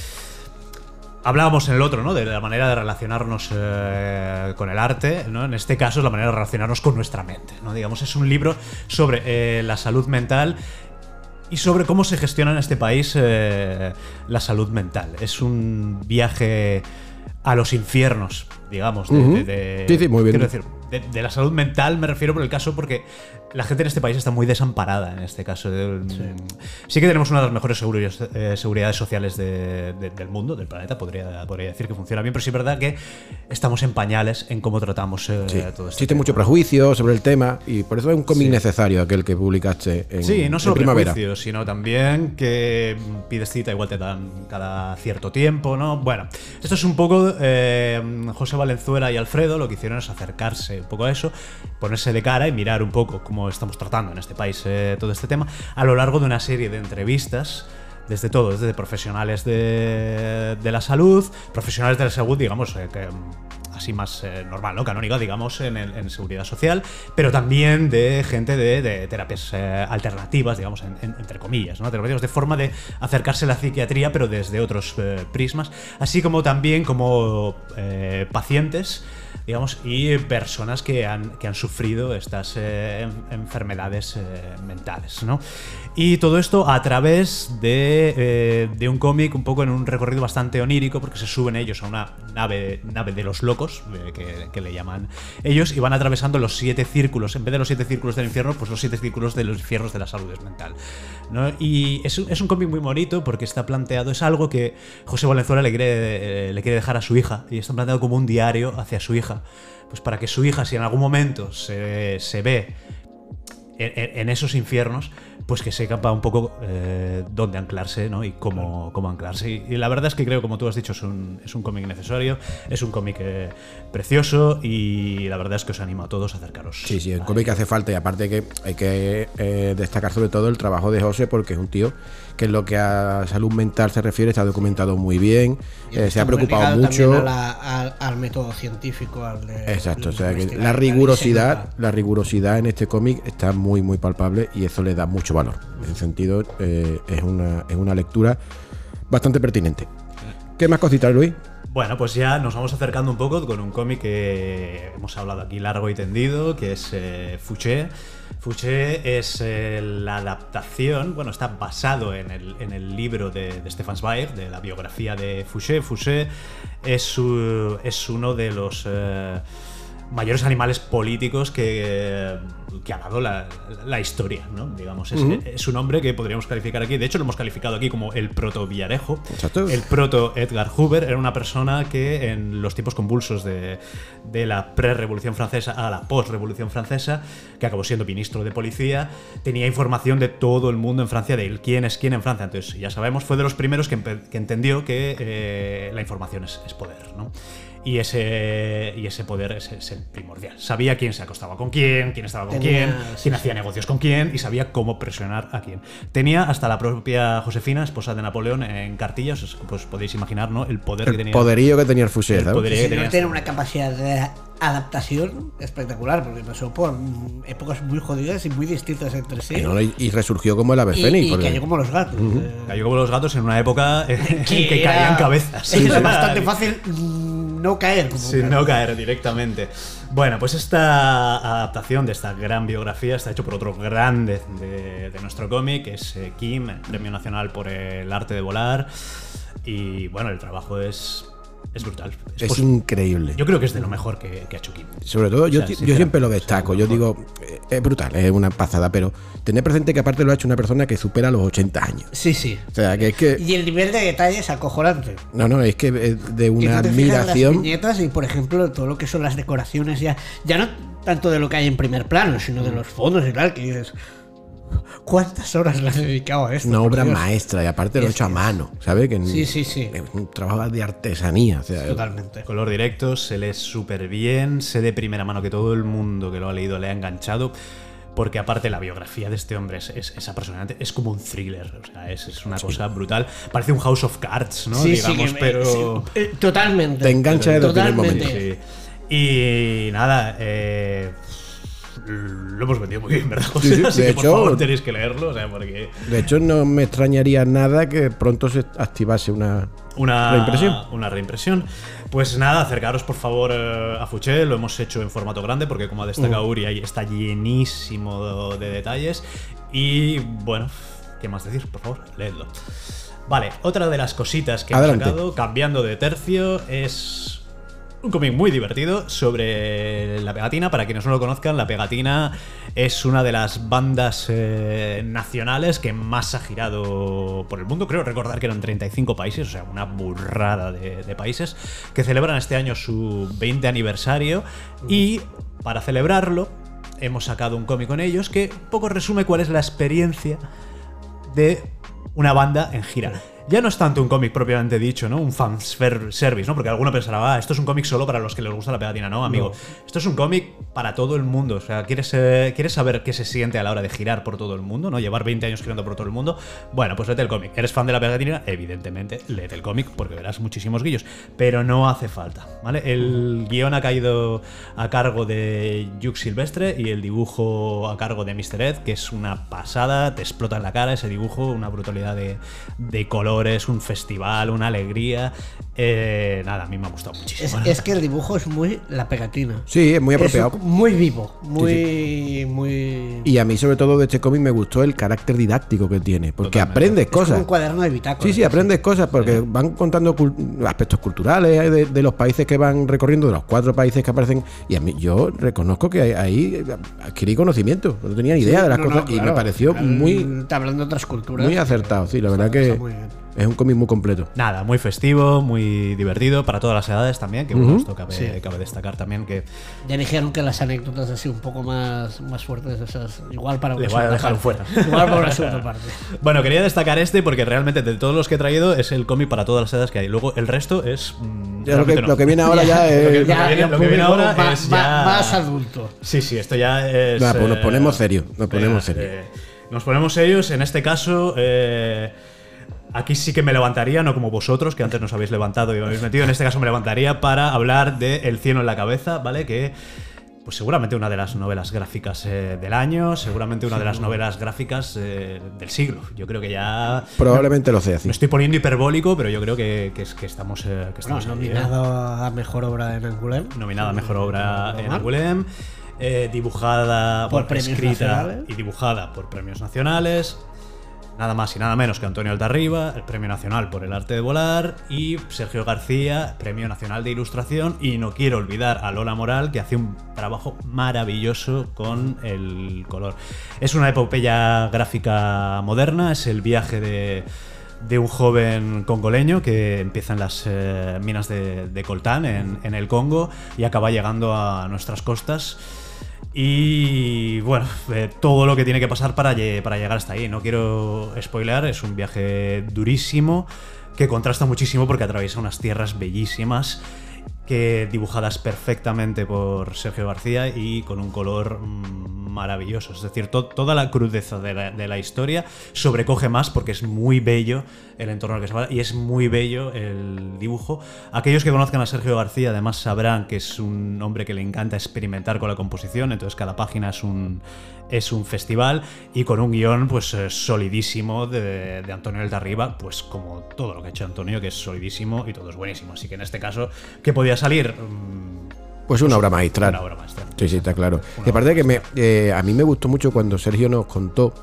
F: hablábamos en el otro, ¿no? De la manera de relacionarnos eh, con el arte, ¿no? En este caso es la manera de relacionarnos con nuestra mente, ¿no? Digamos, es un libro sobre eh, la salud mental y sobre cómo se gestiona en este país eh, la salud mental. Es un viaje a los infiernos, digamos. De,
A: Ujú.
F: de- de-
A: Sí, sí, muy bien.
F: quiero decir, de, de la salud mental me refiero por el caso porque la gente en este país está muy desamparada en este caso. Sí, que tenemos una de las mejores seguridades, eh, seguridades sociales de- de- del mundo, del planeta, podría, podría decir que funciona bien, pero sí es verdad que estamos en pañales en cómo tratamos eh,
A: Sí,
F: todo esto.
A: existe mucho prejuicio sobre el tema y por eso es un cómic necesario aquel que publicaste en,
F: Sí, no solo
A: primavera.
F: prejuicios, sino también que pides cita, igual te dan cada cierto tiempo, ¿no? Bueno, esto es un poco eh, José Valenzuela y Alfredo lo que hicieron es acercarse un poco a eso, ponerse de cara y mirar un poco cómo estamos tratando en este país eh, todo este tema a lo largo de una serie de entrevistas. Desde todo, desde profesionales de, de la salud, profesionales de la salud, digamos, eh, que, mm, así más eh, normal, ¿no? Canónica, digamos, en, en seguridad social, pero también de gente de, de terapias eh, alternativas, digamos, en- en- entre comillas, ¿no? Alternativas de forma de acercarse a la psiquiatría, pero desde otros eh, prismas, así como también como eh, pacientes digamos, y personas que han, que han sufrido estas eh, en- enfermedades eh, mentales, ¿no? Y todo esto a través de, eh, de un cómic un poco en un recorrido bastante onírico, porque se suben ellos a una nave, nave de los locos, que, que le llaman ellos, y van atravesando los siete círculos, en vez de los siete círculos del infierno, pues los siete círculos de los infiernos de la salud mental. ¿no? Y es, es un cómic muy bonito porque está planteado, es algo que José Valenzuela le quiere, le quiere dejar a su hija, y está planteado como un diario hacia su hija, pues para que su hija, si en algún momento se, se ve en, en- en esos infiernos, pues que sepa un poco eh, dónde anclarse ¿no? y cómo, cómo anclarse. Y, y la verdad es que creo, como tú has dicho, es un, es un cómic necesario, es un cómic eh, precioso y la verdad es que os animo a todos a acercaros.
A: Sí, sí, el
F: a
A: cómic hace falta y aparte que hay que eh, destacar sobre todo el trabajo de José porque es un tío que en lo que a salud mental se refiere está documentado muy bien, eh, se ha preocupado mucho.
C: a la- al, al método científico, al de.
A: Exacto, o sea que la rigurosidad, la rigurosidad en este cómic está muy muy palpable y eso le da mucho valor. En ese sentido eh, es, una, es una lectura bastante pertinente. ¿Qué más cositas, Luis?
F: Bueno, pues ya nos vamos acercando un poco con un cómic que hemos hablado aquí largo y tendido, que es eh, Fouché. Fouché es eh, la adaptación, bueno, está basado en el, en el libro de, Stefan Zweig, de la biografía de Fouché. Fouché es, es uno de los eh, mayores animales políticos que, que ha dado la, la historia, ¿no? Digamos, es, es un hombre que podríamos calificar aquí, de hecho lo hemos calificado aquí como el proto-Villarejo,
A: Exacto.
F: el proto Edgar Hoover era una persona que en los tiempos convulsos de, de la pre-revolución francesa a la post-revolución francesa, que acabó siendo ministro de policía, tenía información de todo el mundo en Francia, de él, quién es quién en Francia. Entonces, ya sabemos, fue de los primeros que entendió que eh, la información es, es poder, ¿no? Y ese, y ese poder es, es el primordial. Sabía quién se acostaba con quién, quién estaba con
C: Tenía-
F: quién,
C: sí,
F: quién
C: sí.
F: hacía negocios con quién y sabía cómo presionar a quién. Tenía hasta la propia Josefina, esposa de Napoleón, en cartillas, os- pues podéis imaginar, ¿no? El poder que
A: El
F: tenía.
A: poderío que tenía el Fouché,
F: El poderío.
C: El
F: que tenía-
C: tiene una capacidad de adaptación espectacular, porque pasó por mm, épocas muy jodidas y muy distintas entre sí.
A: Y, no, y- y resurgió como el ave
C: Y,
A: fénix.
C: y
A: porque-
C: cayó como los gatos. eh,
F: Cayó como los gatos en una época en que
C: era-
F: caían cabezas.
C: Es que
F: Era-
C: bastante fácil no caer.
F: Sin no caer directamente. Bueno, pues esta adaptación de esta gran biografía está hecho por otro grande de, de nuestro cómic, que es eh, Kim, Premio Nacional por el Arte de Volar. Y bueno, el trabajo es Es brutal. Es
A: Es increíble.
F: Yo creo que es de lo mejor que, que ha hecho Kim.
A: Sobre todo, yo,
F: O sea,
A: yo siempre lo destaco. Yo digo, eh, es brutal, es una pasada, pero tener presente que aparte lo ha hecho una persona que supera los 80 años.
C: Sí, sí.
A: O sea, que es que.
C: Y el nivel de detalle es acojonante.
A: No, no, es que es de una
C: te las
A: admiración.
C: viñetas y, por ejemplo, todo lo que son las decoraciones ya, ya no tanto de lo que hay en primer plano, sino
A: Mm.
C: de los fondos y tal, que dices, ¿cuántas horas le has dedicado a esto?
A: Una obra
C: Dios?
A: maestra y aparte lo
C: Es
A: hecho a mano, ¿sabes? Que
C: Sí, sí, sí.
A: Es un trabajo de artesanía. O sea,
C: Totalmente.
F: Color directo, se lee súper bien, sé de primera mano que todo el mundo que lo ha leído le ha enganchado. Porque aparte la biografía de este hombre es, es, es apasionante, es como un thriller, o sea, es, es una cosa brutal. Parece un House of Cards, ¿no?
C: Sí, sí,
F: Digamos,
C: que-
F: pero...
C: sí, eh, totalmente.
A: Te engancha desde el primer
C: Totalmente.
A: momento.
F: Sí. Y nada, eh, lo hemos vendido muy bien, ¿verdad, José?
A: Sí, sí,
F: Así
A: de
F: que por
A: hecho-
F: favor tenéis que leerlo, o sea, porque
A: De hecho, no me extrañaría nada que pronto se activase una
F: una
A: reimpresión.
F: Una reimpresión. Pues nada, acercaros por favor eh, a Fuché, lo hemos hecho en formato grande porque como ha destacado
A: Mm.
F: Uri, ahí está llenísimo de, de detalles. Y bueno, ¿qué más decir? Por favor, leedlo. Vale, otra de las cositas que hemos sacado, cambiando de tercio, es un cómic muy divertido sobre la pegatina. Para quienes no lo conozcan, la pegatina es una de las bandas eh, nacionales que más ha girado por el mundo. Creo recordar que eran 35 países, o sea, una burrada de, de países, que celebran este año su 20 aniversario. Y para celebrarlo, hemos sacado un cómic con ellos que un poco resume cuál es la experiencia de una banda en gira. Ya no es tanto un cómic propiamente dicho, ¿no? Un fan service, ¿no? Porque alguno pensará, ah, esto es un cómic solo para los que les gusta la pegatina. No, amigo. Esto es un cómic para todo el mundo. O sea, ¿quieres, eh, ¿quieres saber qué se siente a la hora de girar por todo el mundo? ¿No? Llevar 20 años girando por todo el mundo. Bueno, pues léete el cómic. ¿Eres fan de la pegatina? Evidentemente, léete el cómic porque verás muchísimos guillos. Pero no hace falta, ¿vale? El guion ha caído a cargo de Hugh Silvestre y el dibujo a cargo de Mr. Ed, que es una pasada, te explota en la cara ese dibujo, una brutalidad de, de colores, un festival, una alegría. Eh, nada, a mí me ha gustado
C: Es,
F: muchísimo.
C: es que el dibujo es muy la pegatina.
A: Sí, es muy apropiado.
C: Es muy vivo, muy, muy.
A: Y a mí, sobre todo de este cómic, me gustó el carácter didáctico que tiene. Porque
F: Totalmente.
A: aprendes
C: es como
A: cosas.
C: un cuaderno de bitácora.
A: Sí, sí, aprendes cosas porque van contando aspectos culturales eh, de, de los países que van recorriendo, de los cuatro países que aparecen. Y a mí, yo reconozco que ahí adquirí conocimiento. No tenía ni idea de las
C: No, no,
A: cosas y me pareció
C: al-
A: muy,
C: hablando de otras culturas.
A: muy acertado. Sí, la verdad
C: está
A: que
C: muy bien.
A: Es un cómic muy completo.
F: Nada, muy festivo, muy divertido para todas las edades también, que bueno,
A: Ujú.
F: esto cabe,
C: Sí.
F: cabe destacar también que
C: Ya dijeron que las anécdotas así un poco más, más fuertes, esas, igual para
F: Le
C: una
F: voy a
C: segunda parte.
F: fuera.
C: Igual para una segunda parte.
F: Bueno, quería destacar este porque realmente de todos los que he traído es el cómic para todas las edades que hay. Luego el resto es. mm,
A: Ya lo, que,
F: realmente no.
A: lo que viene ahora ya es.
F: Lo que-
C: Ya,
F: viene-
C: el
F: lo que viene
C: público
F: ahora es ya-
C: más adulto.
F: Sí, sí, esto ya es.
A: Nah, pues nos
F: eh,
A: ponemos serios, nos ponemos serios.
F: eh, nos ponemos serios. En este caso, eh, aquí sí que me levantaría, no como vosotros, que antes nos habéis levantado y me habéis metido. En este caso me levantaría para hablar de El cielo en la cabeza, ¿vale? Que. Pues seguramente una de las novelas gráficas eh, del año, seguramente una de las novelas gráficas eh, del siglo. Yo creo que ya
A: Probablemente lo sea así.
F: me estoy poniendo hiperbólico, pero yo creo que, que es, que estamos, eh, que
C: Bueno,
F: estamos ahí, ¿eh?
C: a mejor obra en Angoulême.
F: nominada a mejor obra en. Angoulême, eh, dibujada
C: Por
F: por,
C: premios
F: escrita
C: nacionales.
F: y dibujada por premios nacionales. Nada más y nada menos que Antonio Altarriba, el Premio Nacional por el Arte de Volar, y Sergio García, Premio Nacional de Ilustración. Y no quiero olvidar a Lola Moral, que hace un trabajo maravilloso con el color. Es una epopeya gráfica moderna, es el viaje de, un joven congoleño que empieza en las eh, minas de, coltán en el Congo y acaba llegando a nuestras costas. Y bueno, eh, todo lo que tiene que pasar para, para llegar hasta ahí. No quiero spoilear, es un viaje durísimo que contrasta muchísimo porque atraviesa unas tierras bellísimas que dibujadas perfectamente por Sergio García y con un color mm, maravilloso. Es decir, to- toda la crudeza de la, de la historia sobrecoge más porque es muy bello el entorno en el que se va y es muy bello el dibujo. Aquellos que conozcan a Sergio García además sabrán que es un hombre que le encanta experimentar con la composición, entonces cada página es un, es un festival y con un guion pues eh, solidísimo de, de Antonio El de Arriba, pues como todo lo que ha hecho Antonio, que es solidísimo y todo es buenísimo. Así que en este caso, ¿qué podía salir? Mm,
A: Pues una obra maestral.
F: Una obra maestra.
A: Sí, sí, está claro. Y aparte de que me, eh, a mí me gustó mucho cuando Sergio nos contó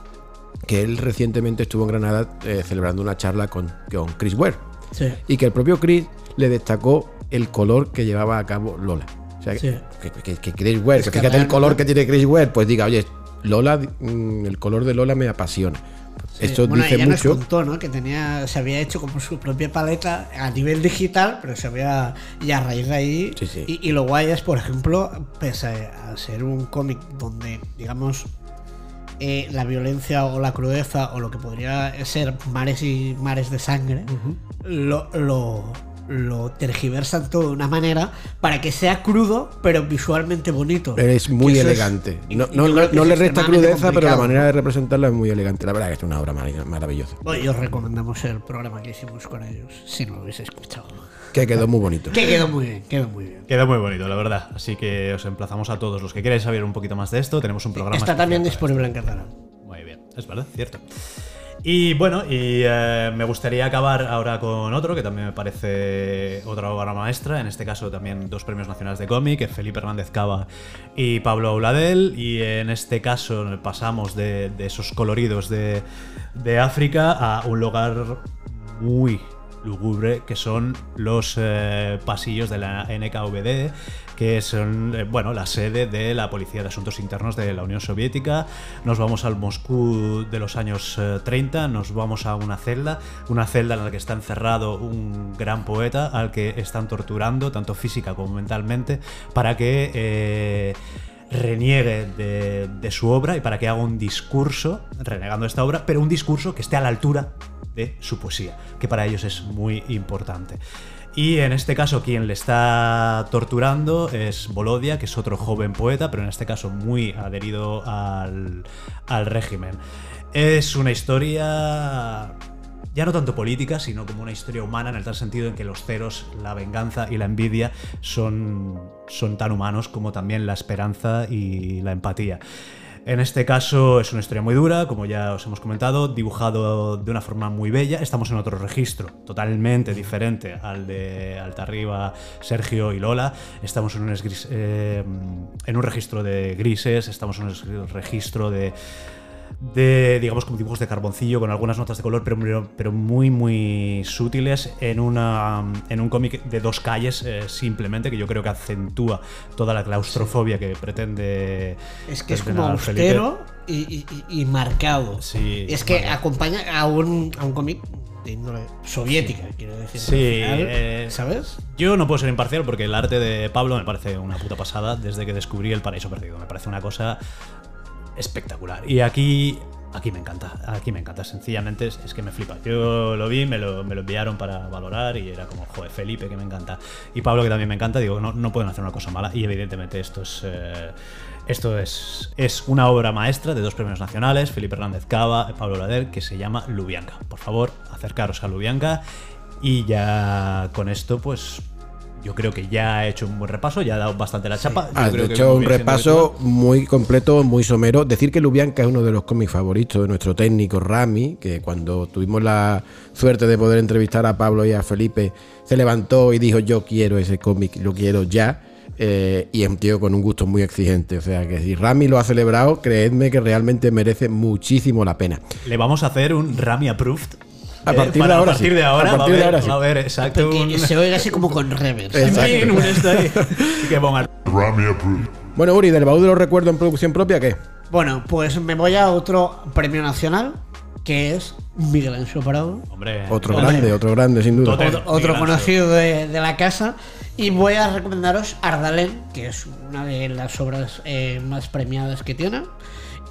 A: que él recientemente estuvo en Granada eh, celebrando una charla con, con Chris Ware.
C: Sí.
A: Y que el propio Chris le destacó el color que llevaba a cabo Lola. O sea,
C: Sí.
A: que, que, que Chris Ware,
C: Es
A: que fíjate el color que tiene Chris Ware, pues diga, oye, Lola, mm, el color de Lola me apasiona.
C: Sí,
A: Esto
C: bueno,
A: dice
C: ella nos
A: mucho.
C: contó, ¿no? Que tenía, se había hecho como su propia paleta a nivel digital, pero se había. Y a raíz de ahí.
A: Sí, sí.
C: Y, y lo guay es, por ejemplo, pese a ser un cómic donde, digamos, eh, la violencia o la crudeza o lo que podría ser mares y mares de sangre, lo, lo, lo tergiversan todo de una manera para que sea crudo, pero visualmente bonito.
A: Es muy
C: es-
A: elegante. no le resta crudeza, pero la manera de representarla es muy elegante. La verdad que es una obra mar- maravillosa.
C: Bueno, y os recomendamos el programa que hicimos con ellos, si no lo habéis escuchado.
A: Que quedó muy bonito.
C: Que quedó muy bien, quedó muy bien.
F: Queda muy bonito, la verdad. Así que os emplazamos a todos los que queráis saber un poquito más de esto. Tenemos un programa.
C: Está también disponible en catalán.
F: Muy bien, es verdad, cierto. Y bueno, y eh, me gustaría acabar ahora con otro que también me parece otra obra maestra. En este caso también dos premios nacionales de cómic, Felipe Hernández Cava y Pablo Auladel. Y en este caso pasamos de, esos coloridos de, África a un lugar muy lúgubre que son los eh, pasillos de la NKVD que son eh, bueno la sede de la Policía de Asuntos Internos de la Unión Soviética nos vamos al Moscú de los años eh, 30 nos vamos a una celda una celda en la que está encerrado un gran poeta al que están torturando tanto física como mentalmente para que eh, reniegue de, de su obra y para que haga un discurso renegando esta obra, pero un discurso que esté a la altura de su poesía, que para ellos es muy importante. Y en este caso quien le está torturando es Volodia, que es otro joven poeta, pero en este caso muy adherido al, al régimen. Es una historia ya no tanto política, sino como una historia humana en el tal sentido en que los ceros, la venganza y la envidia son, son tan humanos como también la esperanza y la empatía. En este caso es una historia muy dura, como ya os hemos comentado, dibujado de una forma muy bella. Estamos en otro registro, totalmente diferente al de Altarriba, Sergio y Lola. Estamos en un, esgris- eh, en un registro de grises, estamos en un registro de, de, digamos, como dibujos de carboncillo con algunas notas de color, pero, pero muy, muy sutiles en, una, en un cómic de dos calles, eh, simplemente, que yo creo que acentúa toda la claustrofobia que pretende.
C: Es que es como austero y, y- marcado.
F: Sí,
C: es que acompaña a un, a un cómic soviética, quiero decir.
F: Sí,
C: final,
F: eh,
C: ¿Sabes?
F: Yo no puedo ser imparcial porque el arte de Pablo me parece una puta pasada desde que descubrí El Paraíso Perdido. Me parece una cosa espectacular. Y aquí, aquí me encanta, aquí me encanta. Sencillamente es, que me flipa. Yo lo vi, me lo, me lo enviaron para valorar y era como, joder, Felipe, que me encanta. Y Pablo, que también me encanta. Digo, no, no pueden hacer una cosa mala. Y evidentemente esto es... eh, esto es, es una obra maestra de dos premios nacionales, Felipe Hernández Cava y Pablo Lader, que se llama Lubianca. Por favor, acercaros a Lubianca. Y ya con esto, pues yo creo que ya he hecho un buen repaso, ya he dado bastante la chapa.
A: Has
F: creo que
A: hecho un repaso muy completo, muy somero. Decir que Lubianca es uno de los cómics favoritos de nuestro técnico Rami, que cuando tuvimos la suerte de poder entrevistar a Pablo y a Felipe, se levantó y dijo: Yo quiero ese cómic, lo quiero ya. Eh, y es un tío con un gusto muy exigente. O sea que si Rami lo ha celebrado, creedme que realmente merece muchísimo la pena.
F: Le vamos a hacer un Rami Approved.
A: A
F: eh,
A: partir de ahora
F: A partir
A: sí.
F: de ahora,
A: A partir
F: va
A: de ahora
F: va a haber, exacto.
C: Que
F: un-
C: se oiga así como con reverb.
A: Exacto.
C: ¿sabes?
F: un esto ahí. Y que ponga-
G: Rami approved.
A: Bueno, Uri, del baúl de los recuerdos en producción propia, ¿qué?
C: Bueno, pues me voy a otro premio nacional, que es Miguel Ancho Prado.
F: Hombre,
A: Otro
F: hombre.
A: grande, otro grande, sin duda.
F: Total.
C: Otro, otro conocido de, de la casa. Y voy a recomendaros Ardalén, que es una de las obras eh, más premiadas que tiene.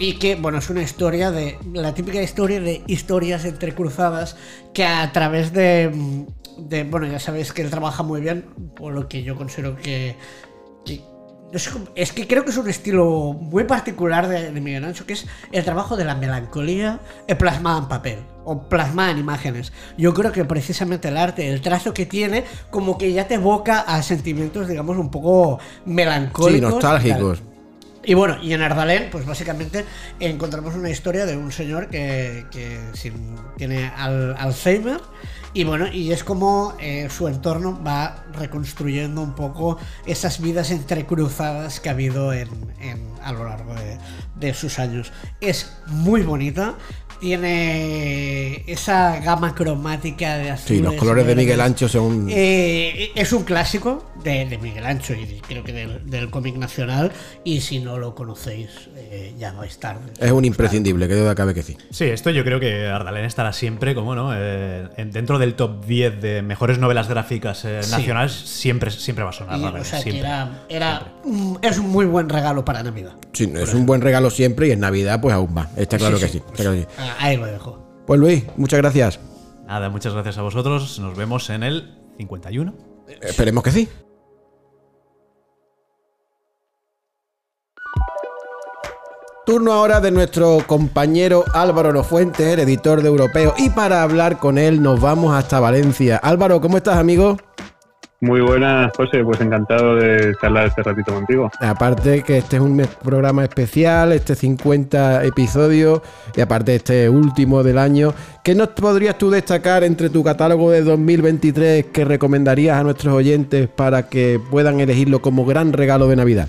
C: Y que, bueno, es una historia de. La típica historia de historias entrecruzadas que a través de. de bueno, ya sabéis que él trabaja muy bien, por lo que yo considero que. que cómo- es que creo que es un estilo muy particular de, de Miguel Ancho, que es el trabajo de la melancolía eh, plasmada en papel o plasmada en imágenes. Yo creo que precisamente el arte, el trazo que tiene, como que ya te evoca a sentimientos, digamos, un poco melancólicos.
A: Sí, nostálgicos.
C: tal. Y bueno, y en Ardalén, pues básicamente encontramos una historia de un señor que, tiene al- Alzheimer. Y bueno, y es como eh, su entorno va reconstruyendo un poco esas vidas entrecruzadas que ha habido en, a lo largo de sus años. Es muy bonita. Tiene esa gama cromática de azules.
A: Sí, los colores de Miguel Ancho son.
C: Eh, es un clásico de, de Miguel Ancho y de- creo que del, del cómic nacional. Y si no lo conocéis, eh, ya vais tarde.
A: Es un imprescindible, que duda cabe que sí.
F: Sí, esto yo creo que Ardalén estará siempre, como no, Eh, en- dentro del top 10 de mejores novelas gráficas eh,
C: Sí.
F: nacionales, siempre, siempre va a sonar.
C: Y,
F: Ardalén,
C: o sea, que era, era un- es un muy buen regalo para Navidad.
A: Sí, es un buen regalo siempre y en Navidad, pues aún más. Está claro que sí. está claro que sí.
C: Ahí lo dejo.
A: Pues Luis, muchas gracias.
F: Nada, muchas gracias a vosotros. Nos vemos en el 51.
A: Esperemos que sí. Turno ahora de nuestro compañero Álvaro Lofuentes, el editor de Europeo. Y para hablar con él nos vamos hasta Valencia. Álvaro, ¿cómo estás, amigo?
G: Muy buenas, José. Pues encantado de charlar este ratito contigo.
A: Aparte que este es un programa especial, este 50 episodios, y aparte este último del año, ¿qué nos podrías tú destacar entre tu catálogo de 2023 que recomendarías a nuestros oyentes para que puedan elegirlo como gran regalo de Navidad?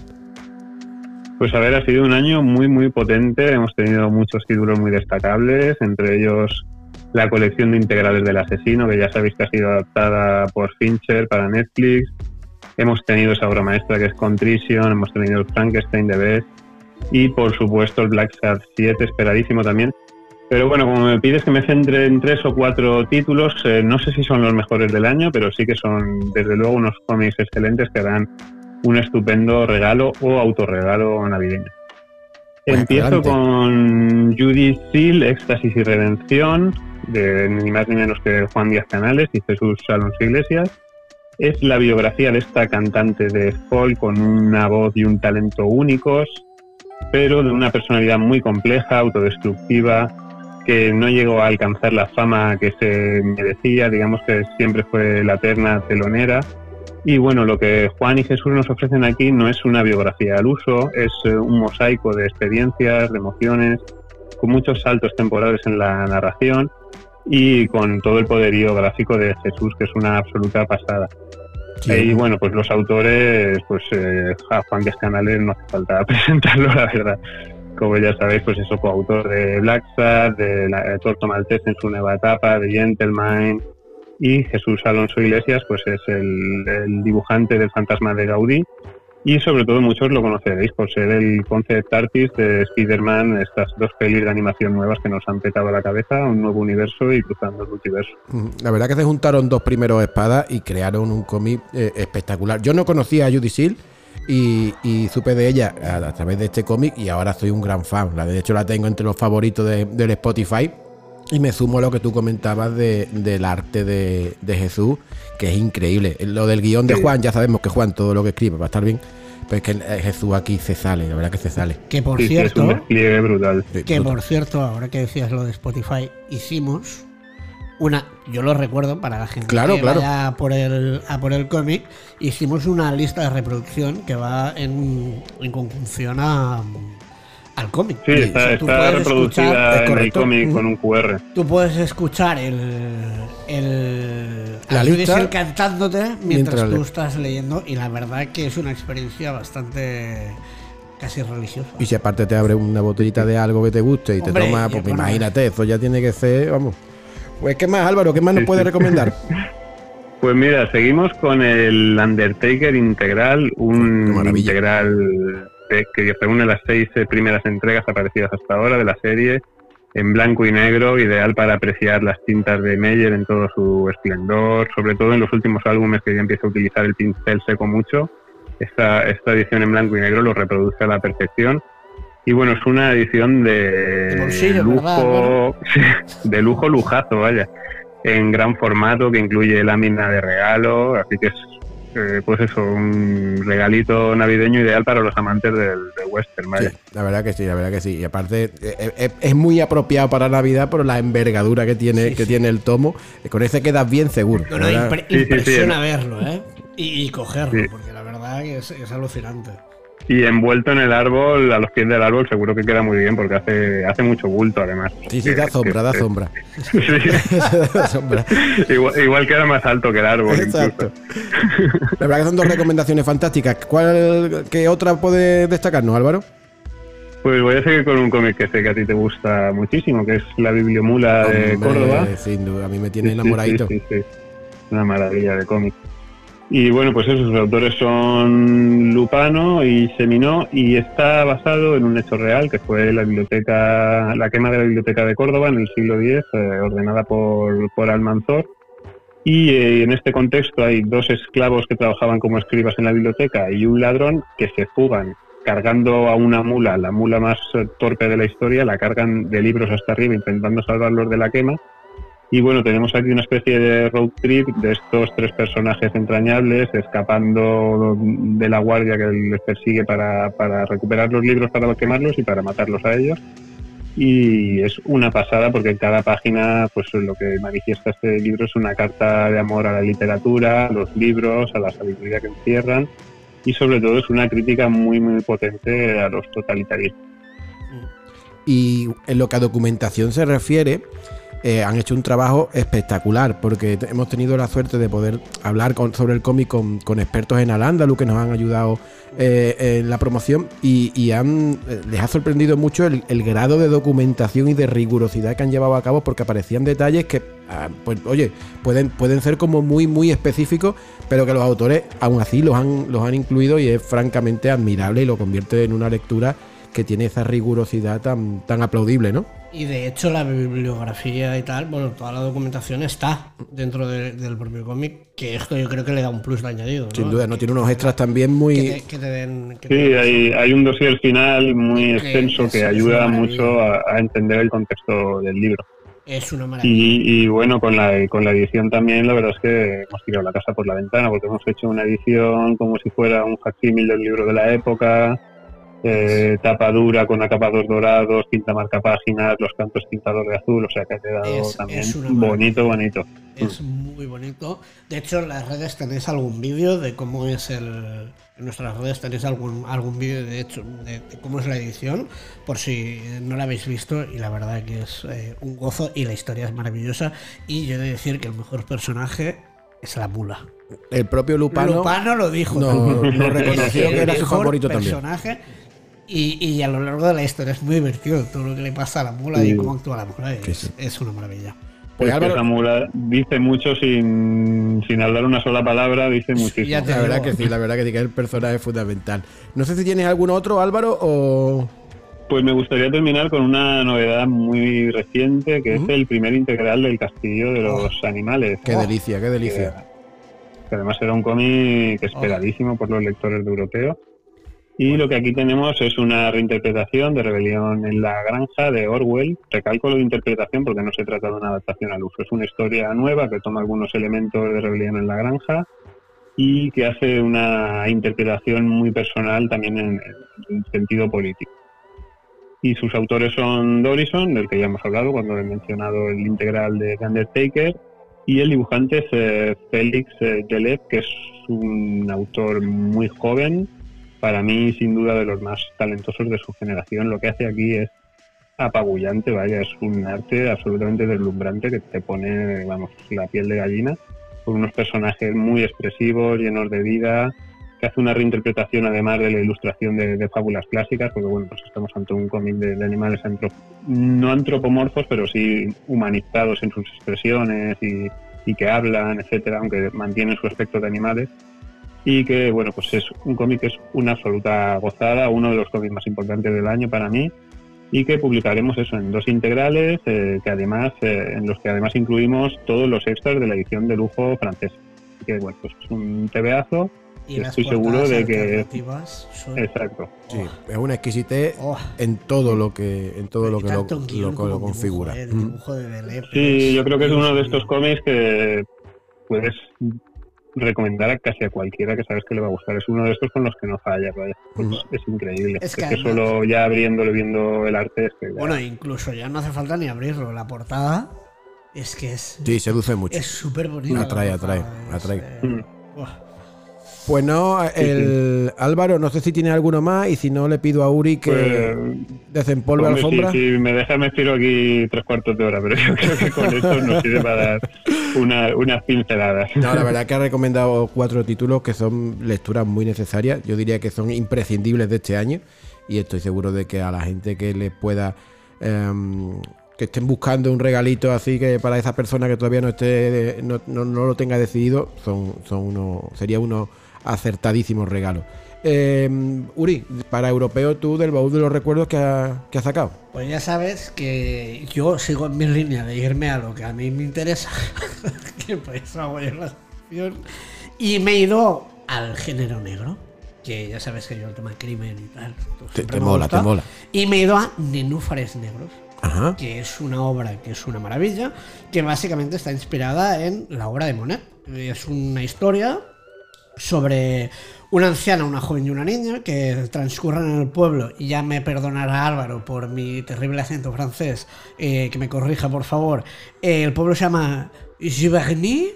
G: Pues a ver, ha sido un año muy, muy potente. Hemos tenido muchos títulos muy destacables, entre ellos la colección de integrales del asesino, que ya sabéis que ha sido adaptada por Fincher para Netflix. Hemos tenido esa obra maestra que es Contrition, hemos tenido el Frankenstein de Best y por supuesto el Black Sad 7, esperadísimo también. Pero bueno, como me pides que me centre en tres o cuatro títulos, eh, no sé si son los mejores del año, pero sí que son desde luego unos cómics excelentes que dan un estupendo regalo o autorregalo navideño.
A: Pues
G: Empiezo
A: adelante.
G: con Judy Seal, Éxtasis y Redención, de ni más ni menos que Juan Díaz Canales y Jesús Alonso Iglesias. Es la biografía de esta cantante de folk con una voz y un talento únicos, pero de una personalidad muy compleja, autodestructiva, que no llegó a alcanzar la fama que se merecía, digamos que siempre fue la eterna telonera. Y bueno, lo que Juan y Jesús nos ofrecen aquí no es una biografía al uso, es eh, un mosaico de experiencias, de emociones, con muchos saltos temporales en la narración y con todo el poderío gráfico de Jesús, que es una absoluta pasada. Y bueno, pues los autores, pues eh, a Juan Díaz Canales no hace falta presentarlo, la verdad. Como ya sabéis, pues es coautor de Black Sad, de la, de Torto Maltés en su nueva etapa, de Gentleman, y Jesús Alonso Iglesias, pues es el, dibujante del Fantasma de Gaudí. Y sobre todo muchos lo conoceréis por ser el concept artist de Spider-Man, estas dos pelis de animación nuevas que nos han petado la cabeza, un nuevo universo y cruzando el multiverso.
A: Mm, La verdad que se juntaron dos primeros espadas y crearon un cómic eh, espectacular. Yo no conocía a Judy Seal y, supe de ella a, través de este cómic y ahora soy un gran fan. De hecho la tengo entre los favoritos de- del Spotify y me sumo a lo que tú comentabas de- del arte de, de Jesús, que es increíble. Lo del guion de. Juan, ya sabemos que Juan todo lo que escribe va a estar bien, pero es que eh, Jesús aquí se sale, la verdad que se sale.
C: Que por
G: Sí, sí, es un
C: cierto,
G: despliegue brutal.
A: Sí,
C: que
A: brutal.
C: por cierto, ahora que decías lo de Spotify, hicimos una, yo lo recuerdo para la gente
A: Claro,
C: que
A: claro.
C: vaya a por el, a por el cómic, hicimos una lista de reproducción que va en, en conjunción a, al cómic.
G: Sí,
C: O sea,
G: está,
C: tú
G: está
C: puedes
G: reproducida
C: escuchar-
A: es
G: en el cómic con un QR.
C: Tú puedes escuchar el, el
A: La lista
C: cantándote mientras,
A: mientras
C: tú
A: le-
C: estás leyendo y la verdad que es una experiencia bastante casi religiosa.
A: Y si aparte te abre una botellita de algo que te guste y te
C: Hombre,
A: toma,
C: y
A: pues
C: bueno,
A: imagínate, eso ya tiene que ser, vamos. Pues, ¿qué más, Álvaro? ¿Qué más nos
G: Sí,
A: puedes
G: sí.
A: recomendar?
G: Pues mira, seguimos con el Undertaker Integral, un
A: maravilla.
G: integral que reúne las seis eh, primeras entregas aparecidas hasta ahora de la serie en blanco y negro, ideal para apreciar las tintas de Meyer en todo su esplendor, sobre todo en los últimos álbumes que ya empieza a utilizar el pincel seco mucho. Esta, esta edición en blanco y negro lo reproduce a la perfección. Y bueno, es una edición de,
C: De bolsillo, ¿verdad,
G: lujo, de lujo lujazo, vaya, en gran formato que incluye lámina de regalo, así que es eh, pues eso, un regalito navideño ideal para los amantes del, del western.
A: Sí, la verdad que sí, la verdad que sí. Y aparte, eh, eh, es, muy apropiado para Navidad por la envergadura que tiene,
C: Sí,
A: que
C: sí.
A: tiene el tomo. Y Con ese quedas bien seguro.
C: No, no,
A: la verdad.
C: impre-
G: Sí, sí, sí,
C: impresiona verlo, ¿eh? Y, y cogerlo,
G: Sí.
C: porque la verdad que es, es alucinante.
G: Y envuelto en el árbol, a los pies del árbol, seguro que queda muy bien porque hace, hace mucho bulto además.
A: Sí, sí, da sombra, da sombra.
G: Sí.
A: Da sombra.
G: igual, igual queda más alto que el árbol.
A: Exacto.
G: incluso.
A: La verdad que son dos recomendaciones fantásticas. ¿Cuál, ¿Qué otra puede destacarnos, Álvaro?
G: Pues voy a seguir con un cómic que sé que a ti te gusta muchísimo, que es La Bibliomula de
A: Hombre,
G: Córdoba.
A: Sin duda, a mí me tiene enamoradito.
G: sí, sí, sí. Una maravilla de cómic. Y bueno, pues eso, sus autores son Lupano y Seminó y está basado en un hecho real que fue la biblioteca, la quema de la biblioteca de Córdoba en el siglo X, eh, ordenada por, por Almanzor. Y eh, en este contexto hay dos esclavos que trabajaban como escribas en la biblioteca y un ladrón que se fugan cargando a una mula, la mula más torpe de la historia, la cargan de libros hasta arriba intentando salvarlos de la quema. Y bueno, tenemos aquí una especie de road trip de estos tres personajes entrañables escapando de la guardia que les persigue para, para recuperar los libros para quemarlos y para matarlos a ellos. Y es una pasada porque en cada página, pues lo que manifiesta este libro es una carta de amor a la literatura, a los libros, a la sabiduría que encierran y sobre todo es una crítica muy muy potente a los totalitarismos.
A: Y en lo que a documentación se refiere, eh, han hecho un trabajo espectacular porque hemos tenido la suerte de poder hablar con- sobre el cómic con, expertos en Al-Ándalus que nos han ayudado eh, en la promoción y, han, eh, les ha sorprendido mucho el, el grado de documentación y de rigurosidad que han llevado a cabo porque aparecían detalles que, ah, pues oye, pueden, pueden ser como muy, muy específicos, pero que los autores aún así los han, los han incluido y es francamente admirable y lo convierte en una lectura que tiene esa rigurosidad tan, tan aplaudible, ¿no?
C: Y de hecho la bibliografía y tal, bueno, toda la documentación está dentro de- del propio cómic, que esto yo creo que le da un plus de añadido. ¿no?
A: Sin duda, no tiene unos extras también muy...
C: Que te, que te den... que te
G: Sí,
C: den
G: hay, hay un dossier final muy
C: Que
G: extenso
C: es-
G: que ayuda
C: una
G: mucho a, a entender el contexto del libro.
C: Es una maravilla.
G: Y, y bueno, con la, con la edición también, la verdad es que hemos tirado la casa por la ventana, porque hemos hecho una edición como si fuera un facsímil del libro de la época, eh, tapa dura con acabados dorados, tinta marca páginas, los cantos tintados de azul, o sea que ha quedado
C: Es-
G: también
C: es
G: bonito, bonito.
C: Es muy bonito. De hecho, en las redes tenéis algún vídeo de cómo es el. En nuestras redes tenéis algún, algún vídeo de hecho de, de cómo es la edición, por si no la habéis visto, y la verdad que es eh, un gozo y la historia es maravillosa. Y yo he de decir que el mejor personaje es la mula.
A: El propio Lupano,
C: Lupano lo dijo.
A: no, no reconoció que era
C: el
A: su favorito también.
C: Y, y a lo largo de la historia es muy divertido todo lo que le pasa a la mula y cómo actúa la mula. Es,
A: Sí,
C: es una maravilla.
A: Pues
G: Pues que esa mula dice mucho sin, sin hablar una sola palabra, dice muchísimo.
C: Ya
A: La verdad que sí, la verdad que sí, que es el personaje fundamental. No sé si tienes algún otro, Álvaro, o...
G: Pues me gustaría terminar con una novedad muy reciente, que es el primer integral del Castillo de los Animales.
A: Qué
C: Oh.
A: delicia, qué delicia.
G: que además era un cómic esperadísimo por los lectores de Europeo. Y lo que aquí tenemos es una reinterpretación de Rebelión en la Granja de Orwell. Recalco lo de interpretación porque no se trata de una adaptación al uso. Es una historia nueva que toma algunos elementos de Rebelión en la Granja y que hace una interpretación muy personal también en, en sentido político. Y sus autores son Dorison, del que ya hemos hablado cuando he mencionado el integral de The Undertaker, y el dibujante es eh, Félix eh, Delep, que es un autor muy joven, para mí sin duda de los más talentosos de su generación. Lo que hace aquí es apabullante, vaya, es un arte absolutamente deslumbrante que te pone, vamos, la piel de gallina, con unos personajes muy expresivos, llenos de vida, que hace una reinterpretación además de la ilustración de, fábulas clásicas, porque bueno, pues estamos ante un cómic de, animales antro- no antropomorfos, pero sí humanizados en sus expresiones y, y que hablan, etcétera, aunque mantienen su aspecto de animales. Y que, bueno, pues es un cómic que es una absoluta gozada, uno de los cómics más importantes del año para mí, y que publicaremos eso en dos integrales, eh, que además, eh, en los que además incluimos todos los extras de la edición de lujo francesa. Así que, bueno, pues es un tebeazo.
C: Y las
G: Estoy seguro de que-
C: son-
G: Exacto.
A: Sí, es una exquisitez
C: Oh.
A: en todo lo que en todo lo que lo, lo- lo
C: en
A: configura.
C: dibujo, ¿eh? El
A: Mm.
C: dibujo de Delep
G: Sí,
C: es-
G: yo creo que es uno de estos cómics que puedes recomendar a casi a cualquiera que sabes que le va a gustar. Es uno de estos con los que no falla, vaya. Pues es increíble.
C: Es
G: Es
C: que
G: solo ya abriéndolo, viendo el arte, es que ya-
C: Bueno, incluso ya no hace falta ni abrirlo. La portada es que es
A: Sí, seduce mucho.
C: es súper bonita. la
A: Atrae, atrae,
C: es,
A: atrae.
C: eh,
G: Mm.
A: Pues no, el Álvaro, no sé si tiene alguno más y si no le pido a Uri que
G: Pues,
A: desempolve
G: hombre,
A: alfombra.
G: Si, si me deja, me estiro aquí tres cuartos de hora, pero yo creo que con esto nos sirve para dar una- unas pinceladas.
A: No, la verdad que ha recomendado cuatro títulos que son lecturas muy necesarias. Yo diría que son imprescindibles de este año y estoy seguro de que a la gente que les pueda... em, que estén buscando un regalito así que para esa persona que todavía no esté no, no- no lo tenga decidido son, son uno sería unos acertadísimos regalos Em, Uri para europeo tú del baúl de los recuerdos que ha, que has sacado
C: Pues ya sabes que yo sigo en mi línea de irme a lo que a mí me interesa, que por eso hago yo la sección, y me he ido al género negro, que ya sabes que yo el tema crimen y tal. pues
A: Te- mola,
C: gusta.
A: te mola.
C: Y me he ido a Nenúfares Negros,
A: Ajá.
C: que es una obra que es una maravilla, que básicamente está inspirada en la obra de Monet. Es una historia sobre una anciana, una joven y una niña que transcurren en el pueblo, y ya me perdonará Álvaro por mi terrible acento francés, eh, que me corrija por favor. Eh, el pueblo se llama Giverny.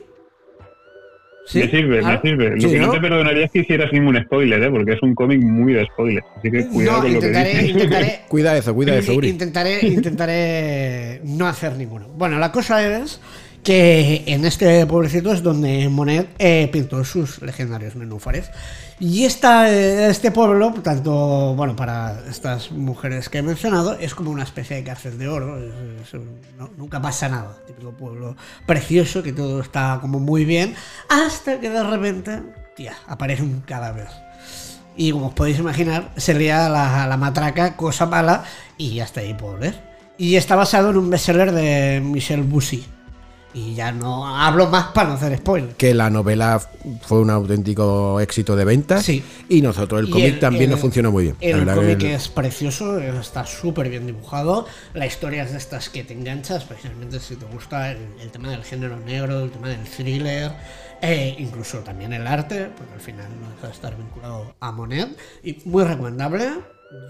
C: ¿Sí?
G: Me sirve,
C: ¿Ah?
G: me sirve. Lo
C: Sí,
G: que no,
C: ¿no?
G: te perdonaría es que hicieras ningún spoiler, ¿eh? porque es un cómic muy de spoilers. Así que cuidado
C: No,
G: con lo que dices.
C: intentaré,
A: cuida eso cuida eso Uri
C: Intentaré, intentaré no hacer ninguno. Bueno, la cosa es que en este pueblecito es donde Monet eh, pintó sus legendarios nenúfares. Y esta, eh, este pueblo, tanto bueno para estas mujeres que he mencionado, es como una especie de cárcel de oro. nunca pasa nada. Típico pueblo precioso, que todo está como muy bien, hasta que de repente, tía, aparece un cadáver. Y como os podéis imaginar, se lía la, la matraca, cosa mala, y hasta ahí puedo leer. Y está basado en un bestseller de Michel Bussy. Y ya no hablo más para no hacer spoiler.
A: que la novela fue un auténtico éxito de ventas
C: Sí.
A: y nosotros el cómic también nos funcionó muy bien
C: El cómic es precioso, está súper bien dibujado. La historia es de estas que te enganchas, especialmente si te gusta el, el tema del género negro, el tema del thriller, e incluso también el arte, porque al final no deja de estar vinculado a Monet. Y muy recomendable.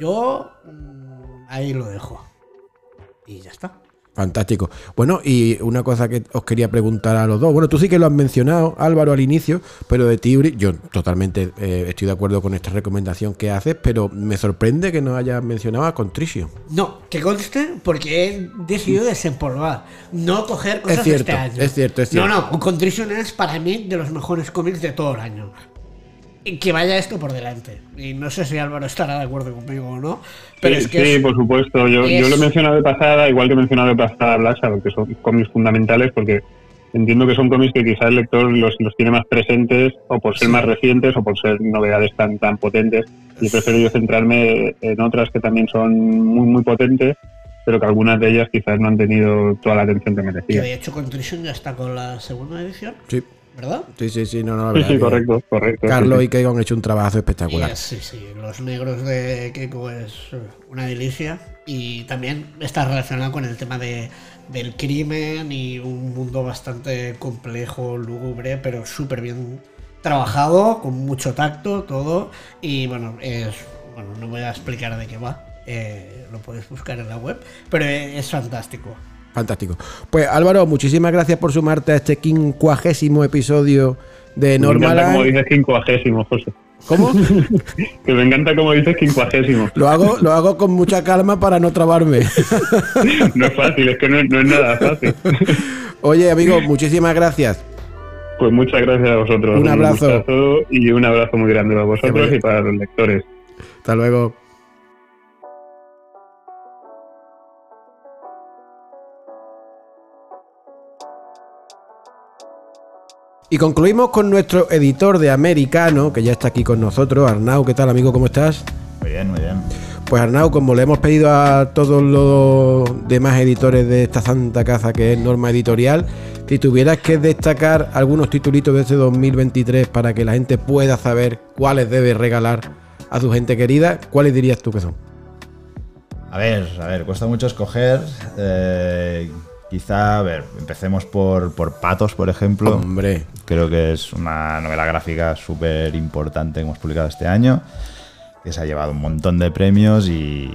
C: Yo mm, ahí lo dejo. Y ya está.
A: Fantástico. Bueno, y una cosa que os quería preguntar a los dos. Bueno, tú sí que lo has mencionado, Álvaro, al inicio, pero de ti, Uri, yo totalmente eh, estoy de acuerdo con esta recomendación que haces, pero me sorprende que no hayas mencionado a Contrition.
C: No, que conste porque he decidido desempolvar, no coger cosas
A: Es cierto,
C: de este año.
A: es cierto, es cierto.
C: No, no, Contrition es para mí de los mejores cómics de todo el año. Que vaya esto por delante. Y no sé si Álvaro estará de acuerdo conmigo o no, pero
G: sí,
C: es que
G: sí,
C: es-
G: por supuesto. Yo,
C: es-
G: yo lo he mencionado de pasada, igual que he mencionado de pasada a Blasa, porque son cómics fundamentales, porque entiendo que son cómics que quizás el lector los, los tiene más presentes, o por ser más recientes, o por ser novedades tan, tan potentes. Y prefiero yo centrarme en otras que también son muy, muy potentes, pero que algunas de ellas quizás no han tenido toda la atención que
C: que
G: merecían.
C: de hecho Contrition ya está con la segunda edición,
A: Sí,
C: ¿verdad?
A: sí, sí, sí, no, no, la
G: Sí,
A: verdad
G: sí,
A: que
G: correcto, correcto.
A: Carlos
G: sí,
A: y Keiko han hecho un trabajo espectacular.
C: Sí, sí, los negros de Keiko es una delicia y también está relacionado con el tema de, del crimen y un mundo bastante complejo, lúgubre, pero súper bien trabajado, con mucho tacto, todo. Y bueno, es, bueno, no voy a explicar de qué va, eh, lo podéis buscar en la web, pero es fantástico.
A: Fantástico. Pues Álvaro, muchísimas gracias por sumarte a este quincuagésimo episodio de
G: Me encanta como
A: Normal.
G: dices quincuagésimo, José.
A: ¿Cómo?
G: Que me encanta como dices quincuagésimo.
A: Lo hago, lo hago con mucha calma para no trabarme.
G: No es fácil, es que no, no es nada fácil.
A: Oye, amigo, muchísimas gracias.
G: Pues muchas gracias a vosotros.
A: Un abrazo.
G: gustazo y un abrazo muy grande para vosotros y para los lectores.
A: Hasta luego. Y concluimos con nuestro editor de americano, que ya está aquí con nosotros. Arnau, ¿qué tal, amigo? ¿Cómo estás?
H: Muy bien, muy bien.
A: Pues Arnau, como le hemos pedido a todos los demás editores de esta santa casa que es Norma Editorial, si tuvieras que destacar algunos titulitos de este 2023 para que la gente pueda saber cuáles debe regalar a su gente querida, ¿cuáles dirías tú que son?
H: A ver, a ver, cuesta mucho escoger. eh, quizá, a ver, empecemos por, por Patos, por ejemplo.
A: Hombre,
H: Creo que es una novela gráfica súper importante que hemos publicado este año, que se ha llevado un montón de premios y,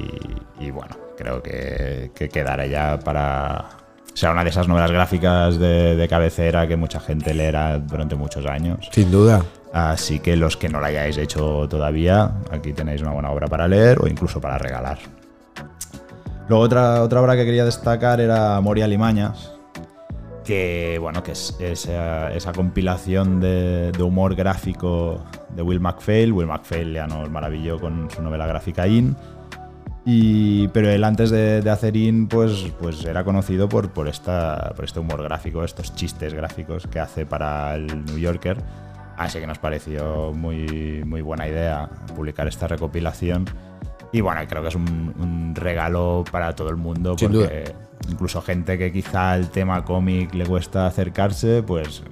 H: y bueno, creo que, que quedará ya para... O sea, una de esas novelas gráficas de, de cabecera que mucha gente leerá durante muchos años.
A: sin duda.
H: Así que los que no la hayáis hecho todavía, aquí tenéis una buena obra para leer o incluso para regalar. Luego otra, otra obra que quería destacar era Moria Limañas, que bueno, que es esa, esa compilación de, de humor gráfico de Will MacPhail. Will MacPhail ya nos maravilló con su novela gráfica In. Y, pero él antes de, de hacer In, pues, pues era conocido por, por, esta, por este humor gráfico, estos chistes gráficos que hace para el New Yorker. Así que nos pareció muy, muy buena idea publicar esta recopilación. Y bueno, creo que es un, un regalo para todo el mundo
A: Sin
H: porque incluso gente que quizá el tema cómic le cuesta acercarse, pues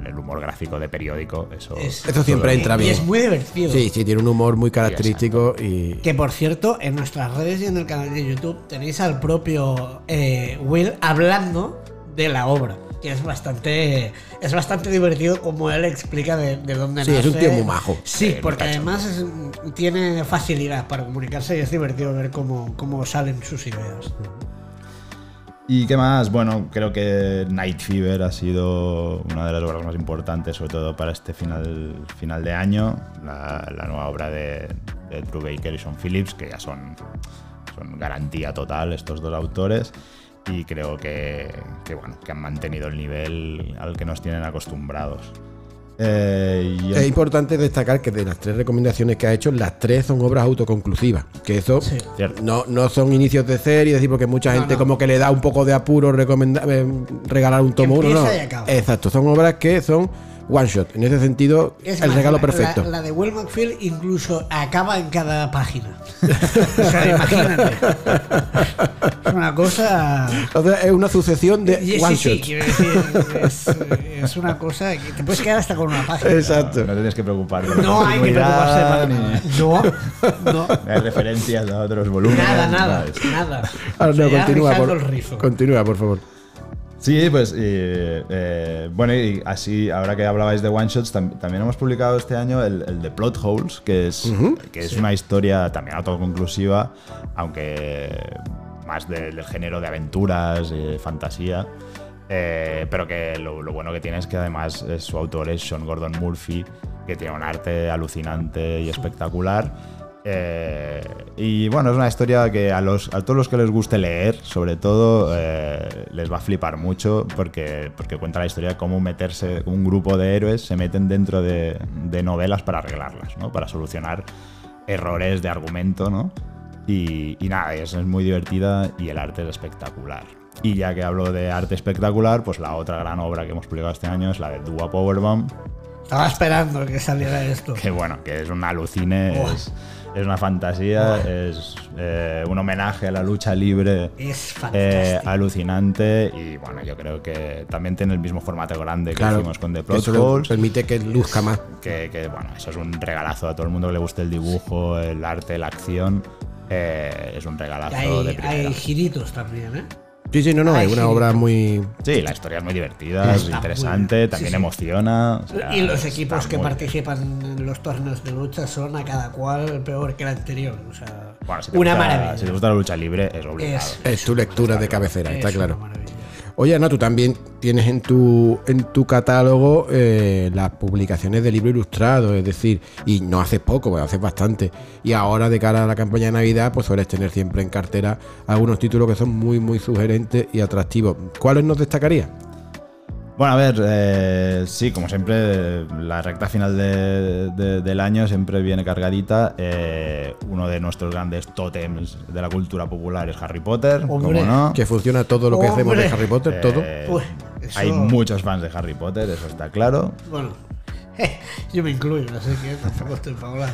H: el, el humor gráfico de periódico, eso,
C: Es-
A: Eso siempre entra
C: Y
A: bien.
C: es muy divertido.
A: Sí, sí, tiene un humor muy característico y.
C: Que por cierto, en nuestras redes y en el canal de YouTube tenéis al propio eh, Will hablando de la obra. Que es bastante. Es bastante divertido como él explica de, de dónde
A: Sí,
C: nace.
A: es un tío muy majo.
C: Sí,
H: Sí,
C: porque además es- tiene facilidad para comunicarse y es divertido ver cómo, cómo salen sus ideas.
H: ¿Y qué más? Bueno, creo que Night Fever ha sido una de las obras más importantes, sobre todo para este final, final de año. La, la nueva obra de, de Drew Baker y Sean Phillips, que ya son, son garantía total estos dos autores. Y creo que, que, bueno, que han mantenido el nivel al que nos tienen acostumbrados. Eh, y
A: Es importante destacar que de las tres recomendaciones que ha hecho, las tres son obras autoconclusivas. Que eso
C: Sí.
A: No, no son inicios de serie, es decir, porque mucha
C: No,
A: gente
C: no.
A: como que le da un poco de apuro eh, regalar un tomo uno. No. Exacto, son obras que son one shot. En ese sentido,
C: Es
A: el
C: más,
A: regalo perfecto.
C: La, la de Will McPhail incluso acaba en cada página. o sea, imagínate. Es una cosa.
A: O sea, es una sucesión de
C: Y-
A: one
C: sí, sí, quiero decir, es, es una cosa que te puedes quedar hasta con una página.
A: Exacto.
H: No tienes que preocuparte.
C: No hay que preocuparse para
H: ni-
C: nada. No,
H: hay referencias a otros volúmenes.
C: Nada, nada,
H: es-
C: nada. O sea,
A: no, por, continúa, por favor.
H: Sí, pues eh, eh, bueno, y así, ahora que hablabais de one shots, tam- también hemos publicado este año el, el de Plot Holes, que es, que es una historia también autoconclusiva, aunque más de- del género de aventuras, eh, fantasía. eh, pero que lo, lo bueno que tiene es que además eh, su autor es Sean Gordon Murphy, que tiene un arte alucinante y espectacular. Eh, y bueno, es una historia que a, los, a todos los que les guste leer, sobre todo, eh, les va a flipar mucho porque, porque cuenta la historia de cómo meterse, un grupo de héroes se meten dentro de, de novelas para arreglarlas, ¿no? para solucionar errores de argumento. ¿no? Y, y nada, es, es muy divertida y el arte es espectacular. Y ya que hablo de arte espectacular, pues la otra gran obra que hemos publicado este año es la de Dua Powerbomb,
C: Estaba esperando que saliera esto.
H: que bueno, que es un alucine, es, es una fantasía, es eh, un homenaje a la lucha libre
C: Es
H: eh, alucinante y bueno, yo creo que también tiene el mismo formato grande que
A: Claro,
H: hicimos con The Holes.
A: permite que luzca más.
H: Que, que, bueno, eso es un regalazo a todo el mundo que le guste el dibujo, el arte, la acción. eh, es un regalazo
C: hay,
H: de
C: hay giritos también, ¿eh?
A: Sí, sí, no, no,
C: Ay,
A: es una
C: sí.
A: obra muy.
H: Sí, la historia es muy divertida, es interesante,
C: muy-
H: también
C: sí, sí.
H: emociona. o sea,
C: y los equipos que
H: muy-
C: participan en los torneos de lucha son a cada cual peor que el anterior. O sea,
H: Bueno, si
C: una
H: gusta-
C: maravilla.
H: Si te gusta la lucha libre, es obligado.
C: Es-
A: Es tu lectura de cabecera, está
C: Es
A: claro. Oye, Ana, tú también tienes en tu, en tu catálogo eh, las publicaciones de libro ilustrado, es decir, y no haces poco, pues haces bastante. Y ahora, de cara a la campaña de Navidad, pues sueles tener siempre en cartera algunos títulos que son muy, muy sugerentes y atractivos. ¿Cuáles nos destacaría?
H: Bueno, a ver, eh, sí, como siempre, la recta final de- de- del año siempre viene cargadita. Eh, uno de nuestros grandes tótems de la cultura popular es Harry Potter,
C: Hombre.
H: como no.
A: Que funciona todo lo que hacemos de. Harry Potter, todo.
H: Eh,
C: Uy, eso-
H: Hay muchos fans de Harry Potter, eso está claro.
C: Bueno, yo me incluyo, así que tampoco estoy para hablar.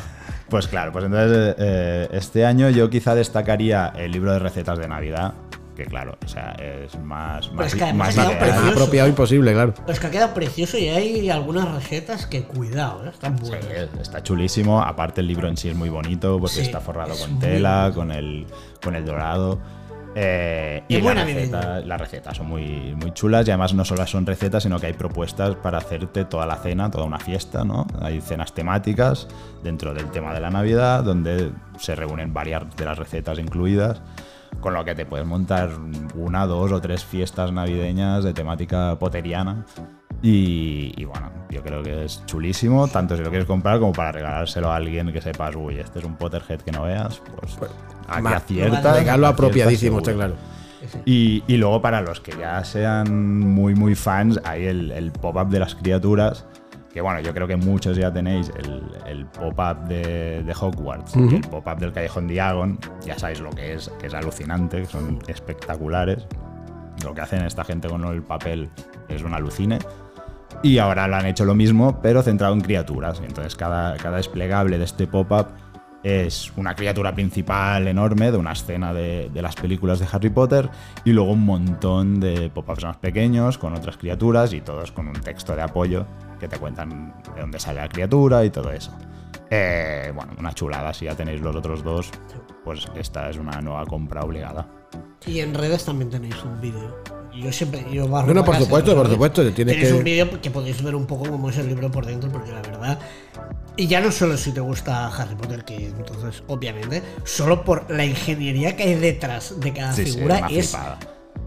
H: Pues claro, pues entonces eh, este año yo quizá destacaría el libro de recetas de Navidad, que claro, o sea, es más, más,
C: es que
H: más.
A: Más apropiado imposible, claro.
C: Pero es que ha quedado precioso y hay algunas recetas que cuidado, ¿eh? están
H: Sí,
C: buenas.
H: está chulísimo. Aparte, el libro en sí es muy bonito porque
C: Sí,
H: está forrado
C: es
H: con tela, con el, con el dorado. Eh, y las recetas, las recetas son muy, muy chulas y además no solo son recetas, sino que hay propuestas para hacerte toda la cena, toda una fiesta, ¿no? Hay cenas temáticas dentro del tema de la Navidad donde se reúnen varias de las recetas incluidas, con lo que te puedes montar una, dos o tres fiestas navideñas de temática poteriana. Y, y bueno, yo creo que es chulísimo, tanto si lo quieres comprar como para regalárselo a alguien que sepas, uy, este es un Potterhead que no veas, pues aquí
A: Ma-
H: acierta.
A: Regalo apropiadísimo, está claro.
H: Y, y luego para los que ya sean muy, muy fans, hay el, el pop-up de las criaturas. Que bueno, yo creo que muchos ya tenéis el, el pop-up de, de Hogwarts y el pop-up del Callejón Diagon. Ya sabéis lo que es, que es alucinante, que son espectaculares. Lo que hacen esta gente con el papel es un alucine. Y ahora lo han hecho lo mismo, pero centrado en criaturas. Entonces cada, cada desplegable de este pop-up es una criatura principal enorme de una escena de, de las películas de Harry Potter y luego un montón de pop-ups más pequeños con otras criaturas y todos con un texto de apoyo que te cuentan de dónde sale la criatura y todo eso. Eh, bueno, una chulada. Si ya tenéis los otros dos, pues esta es una nueva compra obligada.
C: Y en redes también tenéis un vídeo. Yo siempre, yo barro
A: Bueno,
C: para
A: por
C: casa,
A: supuesto,
C: ¿no?
A: por supuesto, tienes que-
C: un vídeo que podéis ver un poco cómo es el libro por dentro, porque la verdad. Y ya no solo si te gusta Harry Potter, que entonces, obviamente, solo por la ingeniería que hay detrás de cada
H: Sí,
C: figura es
H: flipada.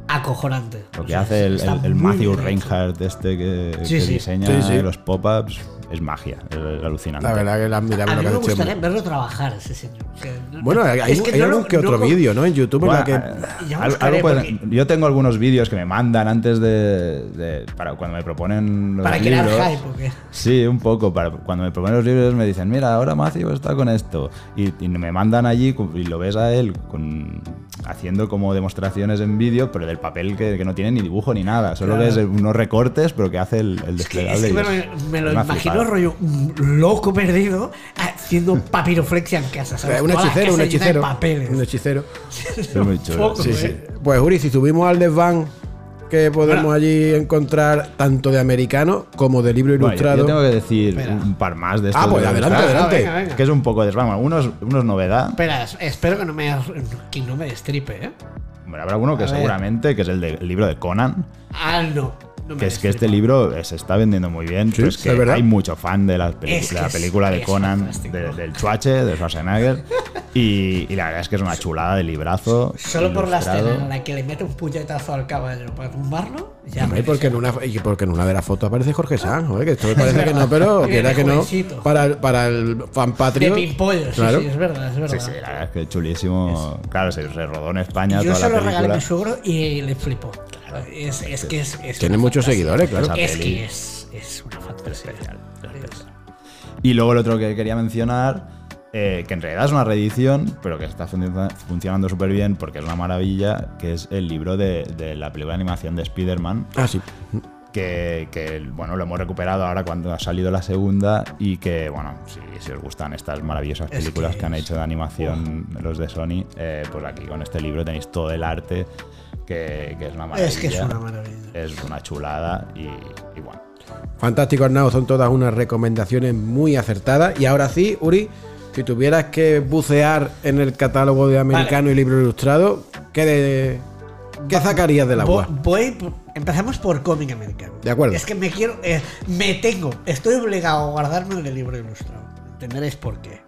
C: Acojonante.
H: Lo
C: O
H: que
C: sea,
H: hace el, Matthew. Reinhardt este que,
C: Sí,
H: que
C: sí.
H: diseña
A: Sí, sí.
H: los pop-ups es magia, es, es alucinante.
A: La verdad que la admirable
C: A mí me gustaría verlo trabajar, ese señor. O sea, no-
A: Bueno, hay,
C: es que
A: hay
C: no
A: algún
C: lo-
A: que otro vídeo, ¿no? En YouTube en la que.
H: eh, algo-
C: buscaré,
H: algo puede-
C: porque-
H: Yo tengo algunos vídeos que me mandan antes de, de- para cuando me proponen los
C: Para crear
H: libros.
C: hype, ¿o qué?
H: Sí, un poco. Para, cuando me proponen los libros me dicen, mira, ahora Matthew está con esto. Y, y me mandan allí y lo ves a él con, haciendo como demostraciones en vídeo, pero del papel que, que no tiene ni dibujo ni nada. Solo ves unos recortes, pero que hace el, el
C: Es que,
H: desplegable.
C: es que me lo, me imagino rollo un loco perdido haciendo papiroflexia en casa. ¿sabes?
A: Un hechicero, un
C: de
A: hechicero.
C: papeles.
A: Un hechicero. Pues Uri, si subimos al desván que podemos
C: Bueno.
A: allí encontrar tanto de americano como de libro
H: Bueno, yo-
A: ilustrado.
H: yo tengo que decir
C: Espera.
H: un par más de estos.
A: Ah, pues
H: de
A: adelante, adelante.
C: venga, venga.
H: Que es un poco desván. Bueno, Unos, unos novedad.
C: Espera, es- espero que no me, que no me destripe, ¿eh?
H: Bueno, habrá uno que
C: A ver.
H: seguramente, que es el, de- el libro de Conan.
C: Ah, no. No
H: Que es que este libro se está vendiendo muy bien. es que
A: verdad.
H: hay mucho fan de la, peli-
C: Es que
H: de la
C: es-
H: película de Conan, de- del Chuache, de Schwarzenegger. Y, y la verdad es que es una chulada de librazo.
C: Solo por la escena en la que le mete un puñetazo al caballo para tumbarlo, ya me
A: porque en, una, y porque en una de las fotos aparece Jorge Sanz, que esto me parece que no, pero que era que no. Para, el- para el fan
C: De
A: patrio.
C: pimpollo, sí,
A: Claro.
C: sí, es verdad, es verdad.
H: Sí, sí, la verdad es que es chulísimo. Claro, se, rodó en España
C: Yo
H: toda
C: se
H: la
C: lo regalé a mi suegro y le flipó. Es, es que es. es
A: Tiene muchos
C: fantasía.
A: seguidores, claro.
C: Es
H: peli.
C: que es, es una fantasía. Es-
H: Y luego el otro que quería mencionar, eh, que en realidad es una reedición, pero que está funci- funcionando súper bien porque es una maravilla, que es el libro de, de la película de animación de Spider-Man,
A: Ah, sí.
H: Que, que, bueno, lo hemos recuperado ahora cuando ha salido la segunda y que, bueno, si, si os gustan estas maravillosas
C: Es
H: películas
C: que
H: que, han hecho de animación los de Sony, eh, pues aquí con este libro tenéis todo el arte, que, que es una maravilla.
C: Es que es una maravilla.
H: Es una chulada y, y bueno.
A: Fantástico, Arnau. Son todas unas recomendaciones muy acertadas. Y ahora sí, Uri, si tuvieras que bucear en el catálogo de americano y libro ilustrado, ¿qué, de- qué sacarías del agua?
C: Vo- Voy, empezamos por cómic americano.
A: De acuerdo.
C: Es que me quiero. eh, me tengo. Estoy obligado a guardarme el libro ilustrado. Entenderéis por qué.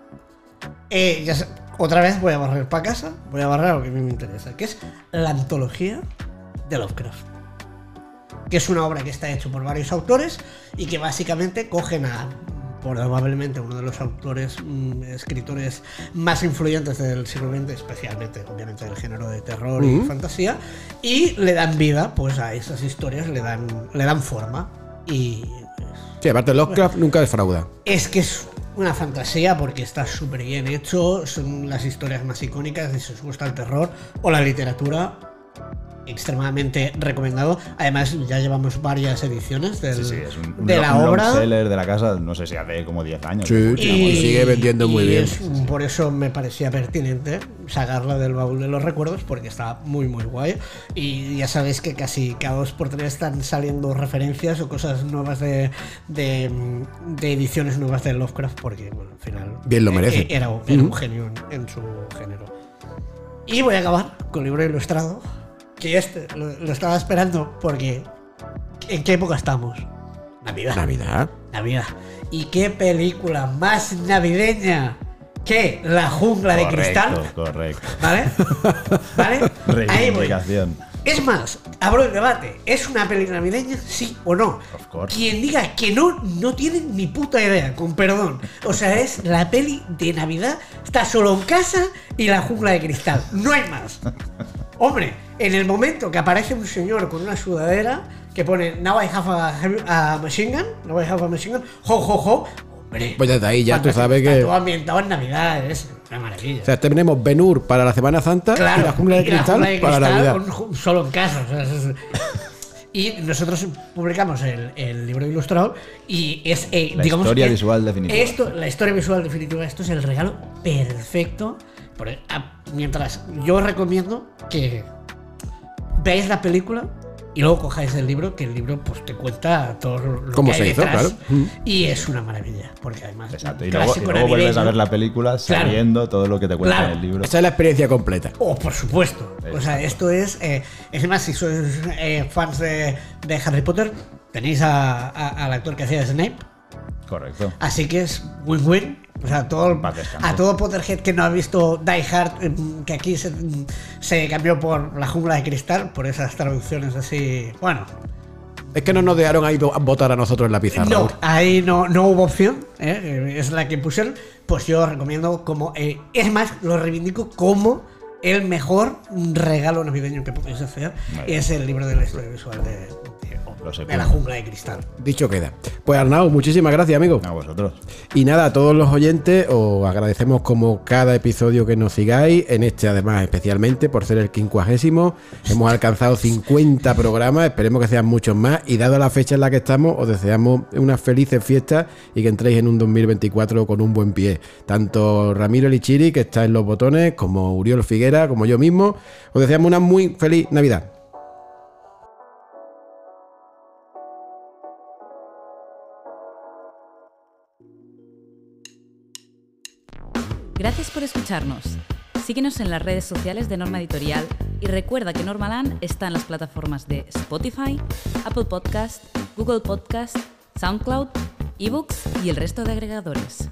C: Eh, ya sé- otra vez voy a barrer para casa. Voy a barrer lo que a mí me interesa. Que es la antología de Lovecraft. Que es una obra que está hecha por varios autores y que básicamente cogen a probablemente uno de los autores, mm, escritores más influyentes del siglo XX, especialmente obviamente del género de terror y fantasía, y le dan vida pues a esas historias, le dan, le dan forma. Y
A: Sí, aparte Lovecraft nunca defrauda.
C: es que es una fantasía porque está súper bien hecho, son las historias más icónicas y si os gusta el terror o la literatura, extremadamente recomendado. Además, ya llevamos varias ediciones del-
H: Sí, sí, es un, un
C: de la
H: un
C: obra.
H: seller de la casa, no sé si hace como 10 años.
A: Sí, y sigue vendiendo muy bien.
C: es- por eso me parecía pertinente sacarla del baúl de los recuerdos, porque está muy, muy guay. Y ya sabéis que casi cada dos por tres están saliendo referencias o cosas nuevas de, de, de ediciones nuevas de Lovecraft, porque bueno, al final.
A: Bien lo
C: eh,
A: merece.
C: eh, Era, era un genio en, en su género. Y voy a acabar con libro ilustrado, que este lo, lo estaba esperando porque. ¿En qué época estamos? Navidad.
A: Navidad.
C: Navidad. ¿Y qué película más navideña que La jungla de cristal?
H: correcto.
C: ¿Vale? ¿Vale?
H: Reivindicación.
C: Es más, abro el debate. ¿Es una peli navideña? Sí o no.
H: Of course.
C: Quien diga que no, no tiene ni puta idea, con perdón. O sea, es la peli de Navidad. Está solo en casa y la jungla de cristal. No hay más. Hombre, en el momento que aparece un señor con una sudadera que pone Now I have a, a machine gun, Now I have a machine gun, jo, jo, jo. Hombre,
A: Pues desde ahí ya tú sabes que-
C: Está todo ambientado en Navidad, es una maravilla.
A: O sea, tenemos Benur para la Semana Santa y la jungla de
C: la
A: cristal
C: jungla de
A: para
C: cristal
A: Navidad.
C: solo en casa. o sea, es- y nosotros publicamos el, el libro ilustrado y es, eh,
H: La
C: digamos,
H: historia
C: es-
H: visual definitiva.
C: Esto, la historia visual definitiva, esto es el regalo perfecto. Por- a- mientras yo recomiendo que veáis la película y luego cojáis el libro, que el libro pues te cuenta todo lo
A: Cómo
C: que
A: se
C: hay
A: hizo,
C: detrás.
A: claro. Mm.
C: Y es una maravilla, porque además
H: Exacto. Y luego, y
C: clásico
H: luego vuelves a ver la película
C: Claro.
H: sabiendo todo lo que te cuenta
C: Claro.
H: en el libro.
A: Esa es la experiencia completa.
C: Oh, por supuesto. O sea, esto es. Eh, encima, si sois eh, fans de, de Harry Potter, tenéis a- a- al actor que hacía Snape.
H: Correcto.
C: Así que es win-win. O sea, todo, el- a todo Potterhead que no ha visto Die Hard, em, que aquí se, se cambió por La Jungla de Cristal, por esas traducciones así. Bueno,
A: Es que no nos dejaron ahí votar a nosotros en la pizarra.
C: no, ahí no, no hubo opción, ¿eh? Eh, es la que pusieron. Pues yo recomiendo como. eh, es más, lo reivindico como el mejor regalo navideño que podéis hacer.
H: Bien.
C: Es el libro de la historia visual de-
H: Lo sé,
C: de la jungla de cristal.
A: Dicho queda. Pues Arnau, muchísimas gracias, amigo.
H: A vosotros.
A: Y nada, a todos los oyentes os agradecemos como cada episodio que nos sigáis, en este además especialmente por ser el quincuagésimo. Hemos alcanzado 50 programas, esperemos que sean muchos más y dado la fecha en la que estamos, os deseamos unas felices fiestas y que entréis en un 2024 con un buen pie. Tanto Ramiro Lichiri, que está en los botones, como Uriol Figuera, como yo mismo, os deseamos una muy feliz Navidad.
B: Gracias por escucharnos. Síguenos en las redes sociales de Norma Editorial y recuerda que Normaland está en las plataformas de Spotify, Apple Podcast, Google Podcast, SoundCloud, eBooks y el resto de agregadores.